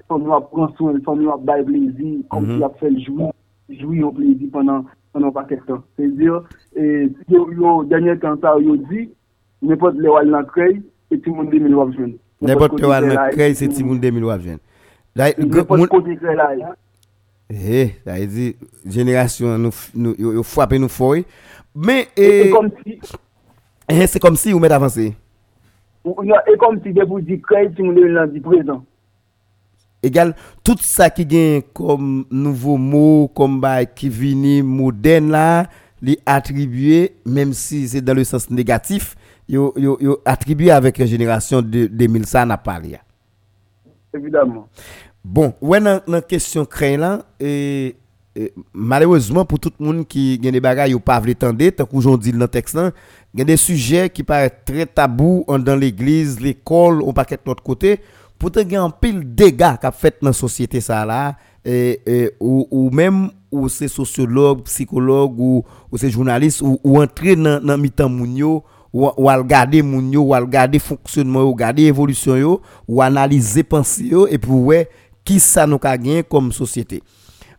fom nou ap pran soin, nou ap bay plezi, kom si ap fel joui, joui yo plezi pendant, pendant paket tan. Se dire, e, yo, yo, denye kan sa yo di, nepot le wal nan krey, e ti moun de min wap jwen. N'importe quoi nan krey, c'est ti moun 2000 wap jen. La, Eh, ça veut dire, génération, nous, nous, yo frappe nous fort. Mais, eh, si, eh, c'est comme si vous mettez avancé. ou- e kom si de pou di krey, ti moun de min lan di prezant. Égal, tout ça qui vient comme nouveau mot, comme bah, qui vient moderne là, les attribué, même si c'est dans le sens négatif, yo, yo, yo attribué avec la génération de 2000, ça n'a pas rien. Evidemment. Bon, ouais, dans la question craint là, et, malheureusement pour tout le monde qui a des bagages ou pas veut tendre, tant qu'aujourd'hui dans le texte il y a des sujets qui paraissent très tabous dans l'église, l'école, on paquet de notre côté. Pourtant, il y a un pile dégâts qu'a fait dans la société ça là, et, ou, ou même ou c'est sociologue, psychologue ou, ou c'est journaliste ou, ou entrer dans dans yo, ou, ou à regarder moun yo, ou à regarder fonctionnement ou regarder évolution yo, ou analyser pensée yo et puis ouais qui ça nous ka gagné comme société.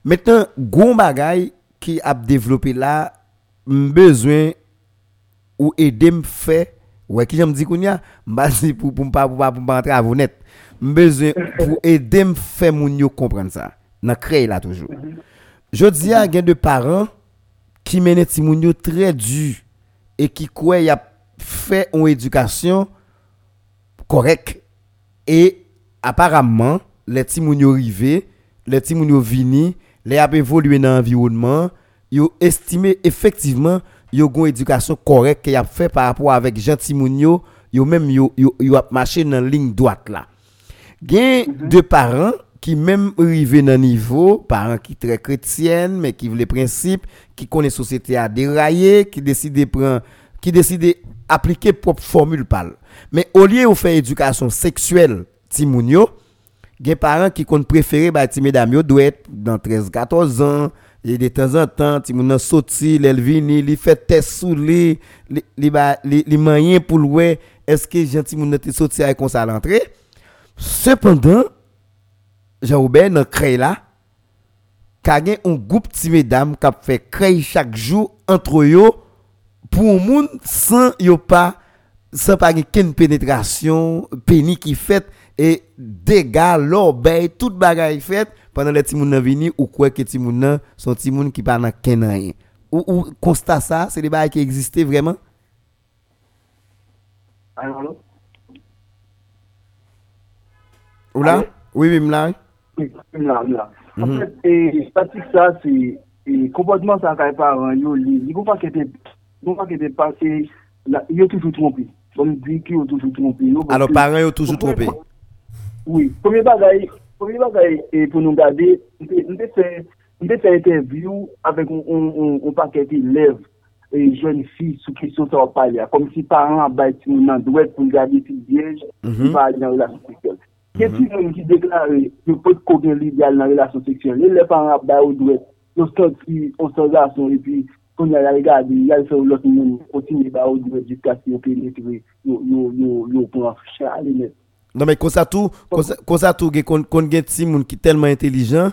Maintenant, gon bagay qui a développé là, besoin ou aider me faire ouais qui j'aime dire kounya, m'ba di pour pour pas pour pas pour pas entrer à vous net. Besoin pour aider me faire moun yo comprendre ça. Nan créer là toujours. Je dis à gen de parents qui mènent ti yo très dur et qui croient y a fait une éducation correcte et apparemment les petits moun yo rivé, les petits moun yo vini, les a évolué dans l'environnement, yo estimé effectivement yo gon éducation correcte qu'ils a fait par rapport avec gentil moun yo, yo même yo yo, yo a marché dans ligne droite là. Gen mm -hmm. de parents qui même arrivé dans niveau, parents qui très chrétiennes mais qui les principes, qui connaissent société à dérailler, qui décident de prendre qui décident appliquer propre formule pal. Mais au lieu de faire éducation sexuelle, yo, gen paran ki kon prefere ba ti medam yo dwet dan 13-14 an, e de tan zan tan ti moun nan soti, lèl vini, li fè tes sou li, li, li, ba, li, li manyen pou lwe, eske janti moun nan te soti ay konsa lantre. Sependan, jan oube nan krey la, ka gen un goup ti medam kap fè krey chak jou antro yo pou moun san yo pa sans pas ken pénétration péni qui fait et dégâts l'obey tout bagay fait pendant les ti moun nan vini ou quoi que ti moun nan son ti moun qui pas ken rien ou, ou constat ça c'est des bagay qui existaient vraiment Allô? oui oui m'la Oui, là, là. En Mhm. fait, et, pratique ça, c'est, et, comportement ça, quand parents, yo, li, li, pas que t'es, pas que t'es passé, là, yo toujours trompé. On ont toujours trompé. yo, parce alors que- parents ont toujours trompé Oui, premier bagay, premier bagay, et pour nous garder, nous avons fait, nous avons fait interview avec un, un, un, un paquet d'élèves et jeunes filles sous question ça va parler, comme si parents ont bâti un droit pour garder si vierge, Mhm. pas aller dans la relation sexuelle. Qu'est-ce qui qui déclare que peut qu'on l'idéal dans la relation sexuelle? Les parents ont bâti au droit, ils sont qui on se relation et puis quand il y a regardé, il y a fait l'autre monde, continuer à au droit jusqu'à ce qu'on pénètre, yo, net. Non mais comme ça tout, comme ça- comme ça tout, qu'on qu'on gen ti moun qui tellement intelligent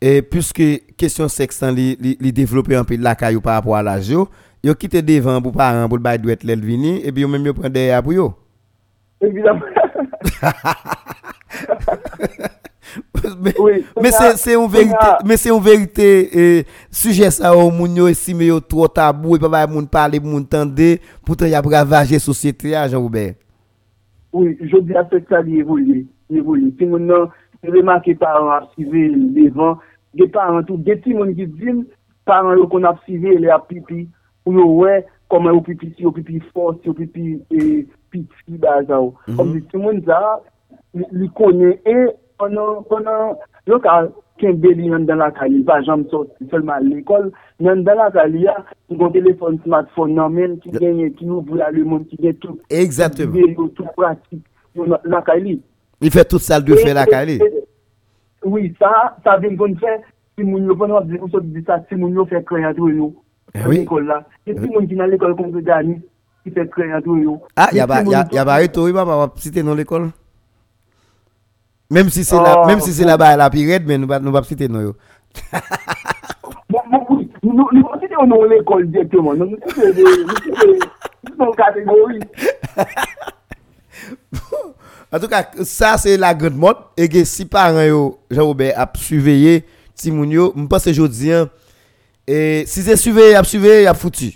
et puisque question sexe hein, li, li, li développer un peu de la caillou par rapport à l'âge yo, bail doit être l'el vini yo yo yo. Évidemment. [LAUGHS] Mè se yon verite, mè se yon verite, suje sa ou moun yo esime yo tro tabou, e pa bay moun pale, moun tende, pou te yap ravaje sosyete a, Jean-Roubert. Oui, jodi a fèk sa li evolye, evolye. Ti moun nan, reman ki paran apsive devan, ge paran tou, ge ti moun ki din, paran yo kon apsive le apipi, ou yo wè, koman yo pipi si, yo pipi fos, yo pipi piti ba a, Jean-Roubert. Ti moun za, li konen e, konon yo ka kenbe li yon dan la kali, pa jom soti solman l'ekol, yon dan la kali ya, yon telefon smartphone nan men, ki genye ki ou vou la le moun, ki genye tout, Exactement. ki genye yo tout pratik, yon la kali. Il fè tout sal de fè la kali. Oui, sa, sa ven kon fè, si moun yo konon di ou sot di sa, si moun yo fè kreyatou yo, l'ekol la. Si eh moun ki nan l'ekol kon fè dani, ki fè kreyatou yo. Ah, yaba, yaba eto, yaba, yaba, si te nan l'ekol? Même si c'est là, Oh, même si c'est là-bas la période, mais nous nous pas citer nous, nous, nous considérons nous l'école directement. Nous, nous, sommes catégorie. [LAUGHS] En tout cas, ça c'est la grande mode et si parents yo Jean-Robert a surveillé ti moun yo, me pense jodi an et si c'est surveillé, a surveillé, a foutu.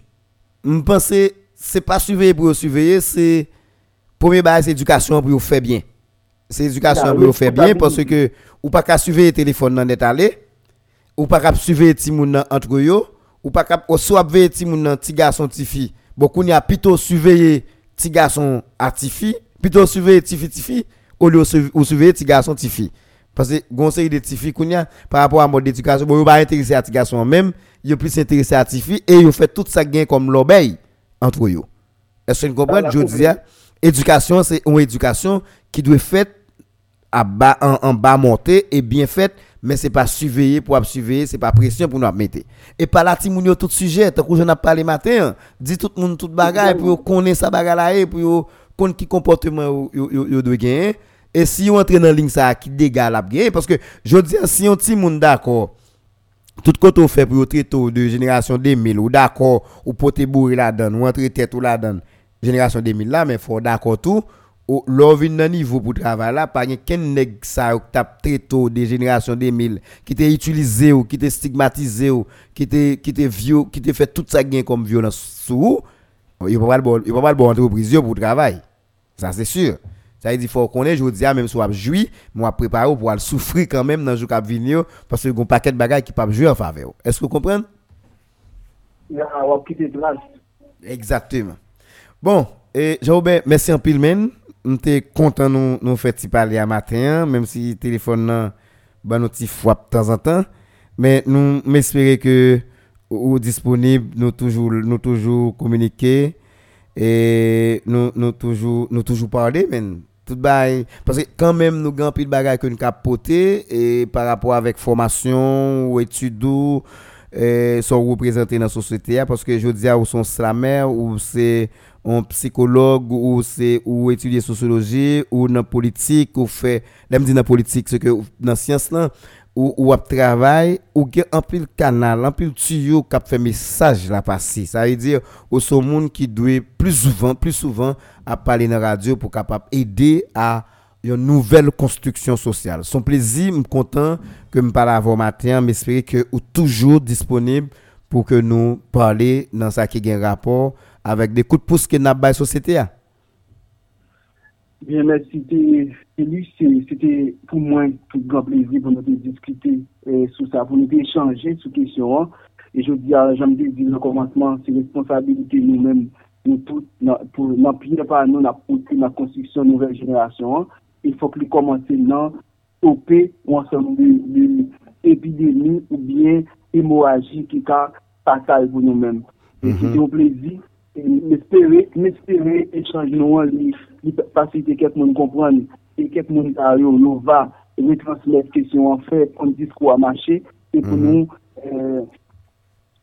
Me pense c'est pas surveiller pour surveiller, c'est premier c'est éducation pour faire bien. C'est éducation Ah, pour yo oui, faire bien parce que ou pas qu'à surveiller téléphone nan net aller, ou pas qu'à surveiller ti moun nan entre yo, ou pas qu'à soit veiller ti moun ti garçon ti fille. Beaucoup n'y a plutôt surveiller ti garçon à fille, plutôt surveiller ti fille ti fille au lieu de ou surveiller ti garçon ti fille. Parce que gon série de ti fille kounya par rapport à mode d'éducation, bon pas intéressé à ti garçon même, yo plus intéressé à ti fille et yo fait tout ça gain comme l'obéi entre yo. Est-ce que vous comprenez? Voilà, Je dis, hein, éducation, c'est une éducation qui doit être faite à bas, en, en bas montée et bien faite, mais c'est pas surveillé pour surveiller, c'est pas pression pour nous mettre. Et pas là, ti moun yo tout sujet, tant que je n'ai parlé matin, dit tout le monde tout bagaille pour connaître sa bagaille là et pour connaître qui comportement yo, doit. Et si on entre dans la ligne ça, qui dégâts la parce que je dis, si on ti moun d'accord, tout côté on fait pour traiter de génération 2000 ou d'accord ou pote bourrer la donne ou entrer tête ou la donne génération 2000 là mais faut d'accord tout ou l'on vient dans niveau pour travail là pas ken nèg ça ou t'a traité de génération 2000 qui t'a utilisé ou qui t'a stigmatisé ou qui t'a qui t'a vieux qui t'a fait tout ça gain comme violence sous il va pas le bon bon entreprise yo pour travail ça c'est sûr ça veut dire faut qu'on ait je dis même si on a joui moi préparer pour aller souffrir quand même dans jour cap venir parce que gon paquet de bagages qui pas jouer en faveur est-ce que vous comprenez? Il y a on va quitter place. Exactement. Bon, et Jean-Robert, merci en pile, men. Sommes content nous nous petit parler à matin, même si le téléphone nan nous fois de temps en temps. Mais nous m'espérer que ou disponible, nous toujours nous toujours communiquer et nous nous toujours nous toujours parler, men. Tout parce que quand même nous grand pile bagage que nous capoter et par rapport avec formation ou études sont représentés dans la société parce que je dis ou sont slammer ou c'est un psychologue ou c'est ou étudier sociologie ou dans politique ou fait l'aime dire dans politique c'est que dans science là ou ou travail ou gen un pile canal un pile tuyau qui fait message là passer ça veut dire au son monde qui doit plus souvent plus souvent à parler dans radio pour capable aider à une nouvelle construction sociale. Son plaisir, me content que me parle avant matin, m'espérer que ou toujours disponible pour que nous parler dans ça qui a rapport avec des coups de pouce que n'a pas la société. Bien, merci. C'était Félix, c'est- c'était pour moi tout grand plaisir pour nous de discuter euh, sur ça, pour nous échanger sur question. Et je dis, à- j'aime dire le commencement, c'est responsabilité nous-mêmes, nous tous, pour n'appuyer pas nous, pour la construction de nouvelle génération. Il faut que nous commencer à stopper ensemble de, épidémies ou bien hémorragie qui est fatale pour nous-mêmes. C'était un plaisir. Et m'espérer échanger li, li faciliter quelqu'un monde comprendre et quelqu'un monde a yo, nous va retransmettre question en fait, un discours à marcher et pour nous, euh,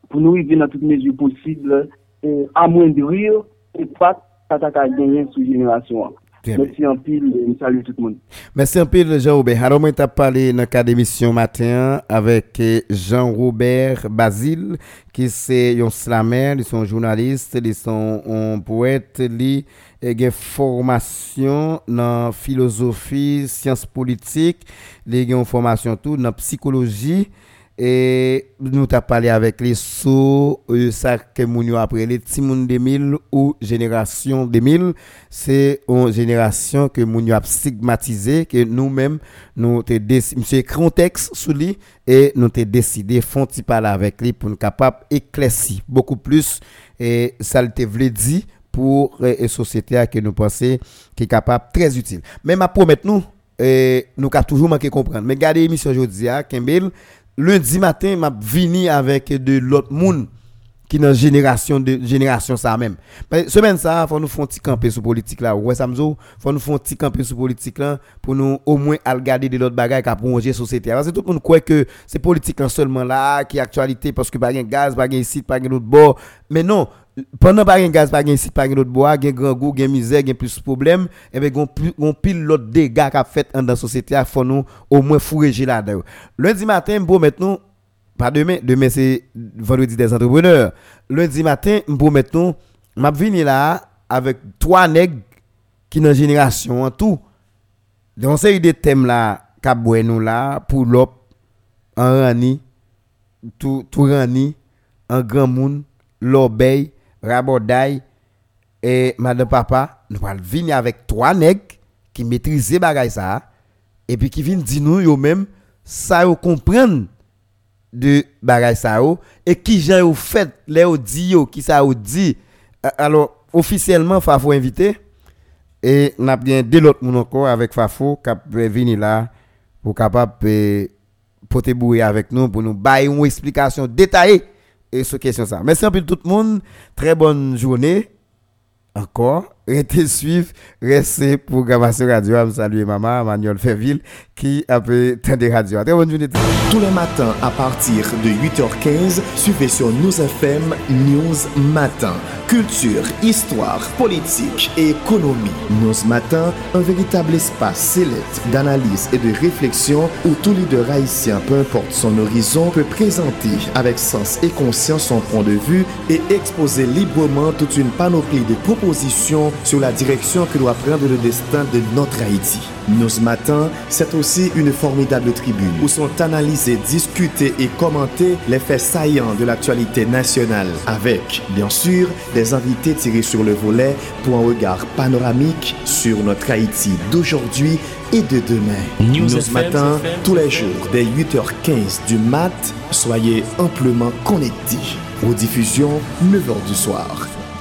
pour nous arriver dans toutes mesures possibles, euh, amoindrir et pas à gagner sous génération. Très bien. Merci en pile et je salue tout le monde. Merci un peu, Jean-Robert. Alors, moi, t'as parlé dans le cadre d'émission matin avec eh, Jean-Robert Basile, qui c'est un slammer, ils sont journalistes, ils sont un poète, ils ont formation dans philosophie, sciences politiques, ils ont formation tout dans psychologie et nous t'a parlé avec les sous euh, ça que nous après les Timoun 2000 ou génération 2000 c'est une génération que nous a stigmatisé que nous-mêmes nous t'ai monsieur écrit texte sur lui et nous t'ai décidé font parler avec lui pour nous capable éclaircir beaucoup plus. Et ça le voulu dire pour la société que nous pensons qui est capable très utile. Mais ma promet nous et nous avons toujours manqué comprendre. Mais regardez l'émission aujourd'hui à Kembel lundi matin m'a vini avec de l'autre monde qui dans génération de génération ça même. Semaine ça faut nous faire petit camper sur politique là. Ouais samzo faut nous faire un petit camper sur politique là pour nous au moins regarder de l'autre bagaille qui prolonger société parce que tout le monde croit que c'est politique seulement là qui actualité parce que pas de gaz pas de site pas de l'autre bord. Mais non pendant pas un gaz pas un site pas l'autre bois gain grand goût gain misère gain plus problème et ben gon gon pile l'autre dégâts qu'a fait dans la société faut nous au moins fourrer là dedans lundi matin bon maintenant pas demain demain c'est vendredi des entrepreneurs. Lundi matin bon maintenant m'a venir là avec trois nègres qui dans génération en tout. Donc c'est des thèmes là qu'a nous là pour l'op en rani tout tout rani en grand monde l'obéi Raboday et Madame Papa, nous allons venir avec trois nègres qui maîtrisent bagay ça. Et puis qui viennent dire nous eux même ça vous comprendre de bagay ça et qui j'ai fait les dit qui ça dit. Alors officiellement Fafo invité. Et n'a bien deux autres moun encore avec Fafo qui venir là pour capable porter bouer avec nous pour nous bailler une explication détaillée et ce question ça. Merci peu tout le monde. Très bonne journée. Encore. Restez suivre, restez pour Gravation Radio. Je salue maman, Manuel Ferville, qui a pu des radios. Très bonne journée. Tous les matins, à partir de 8h15, suivez sur News FM News Matin. Culture, histoire, politique et économie. News Matin, un véritable espace sélect d'analyse et de réflexion où tout leader haïtien, peu importe son horizon, peut présenter avec sens et conscience son point de vue et exposer librement toute une panoplie de propositions sur la direction que doit prendre le destin de notre Haïti. Nous ce matin, c'est aussi une formidable tribune où sont analysés, discutés et commentés les faits saillants de l'actualité nationale avec, bien sûr, des invités tirés sur le volet pour un regard panoramique sur notre Haïti d'aujourd'hui et de demain. Nous ce matin, tous les jours, dès 8h15 du mat, soyez amplement connectés. Aux diffusions, 9h du soir.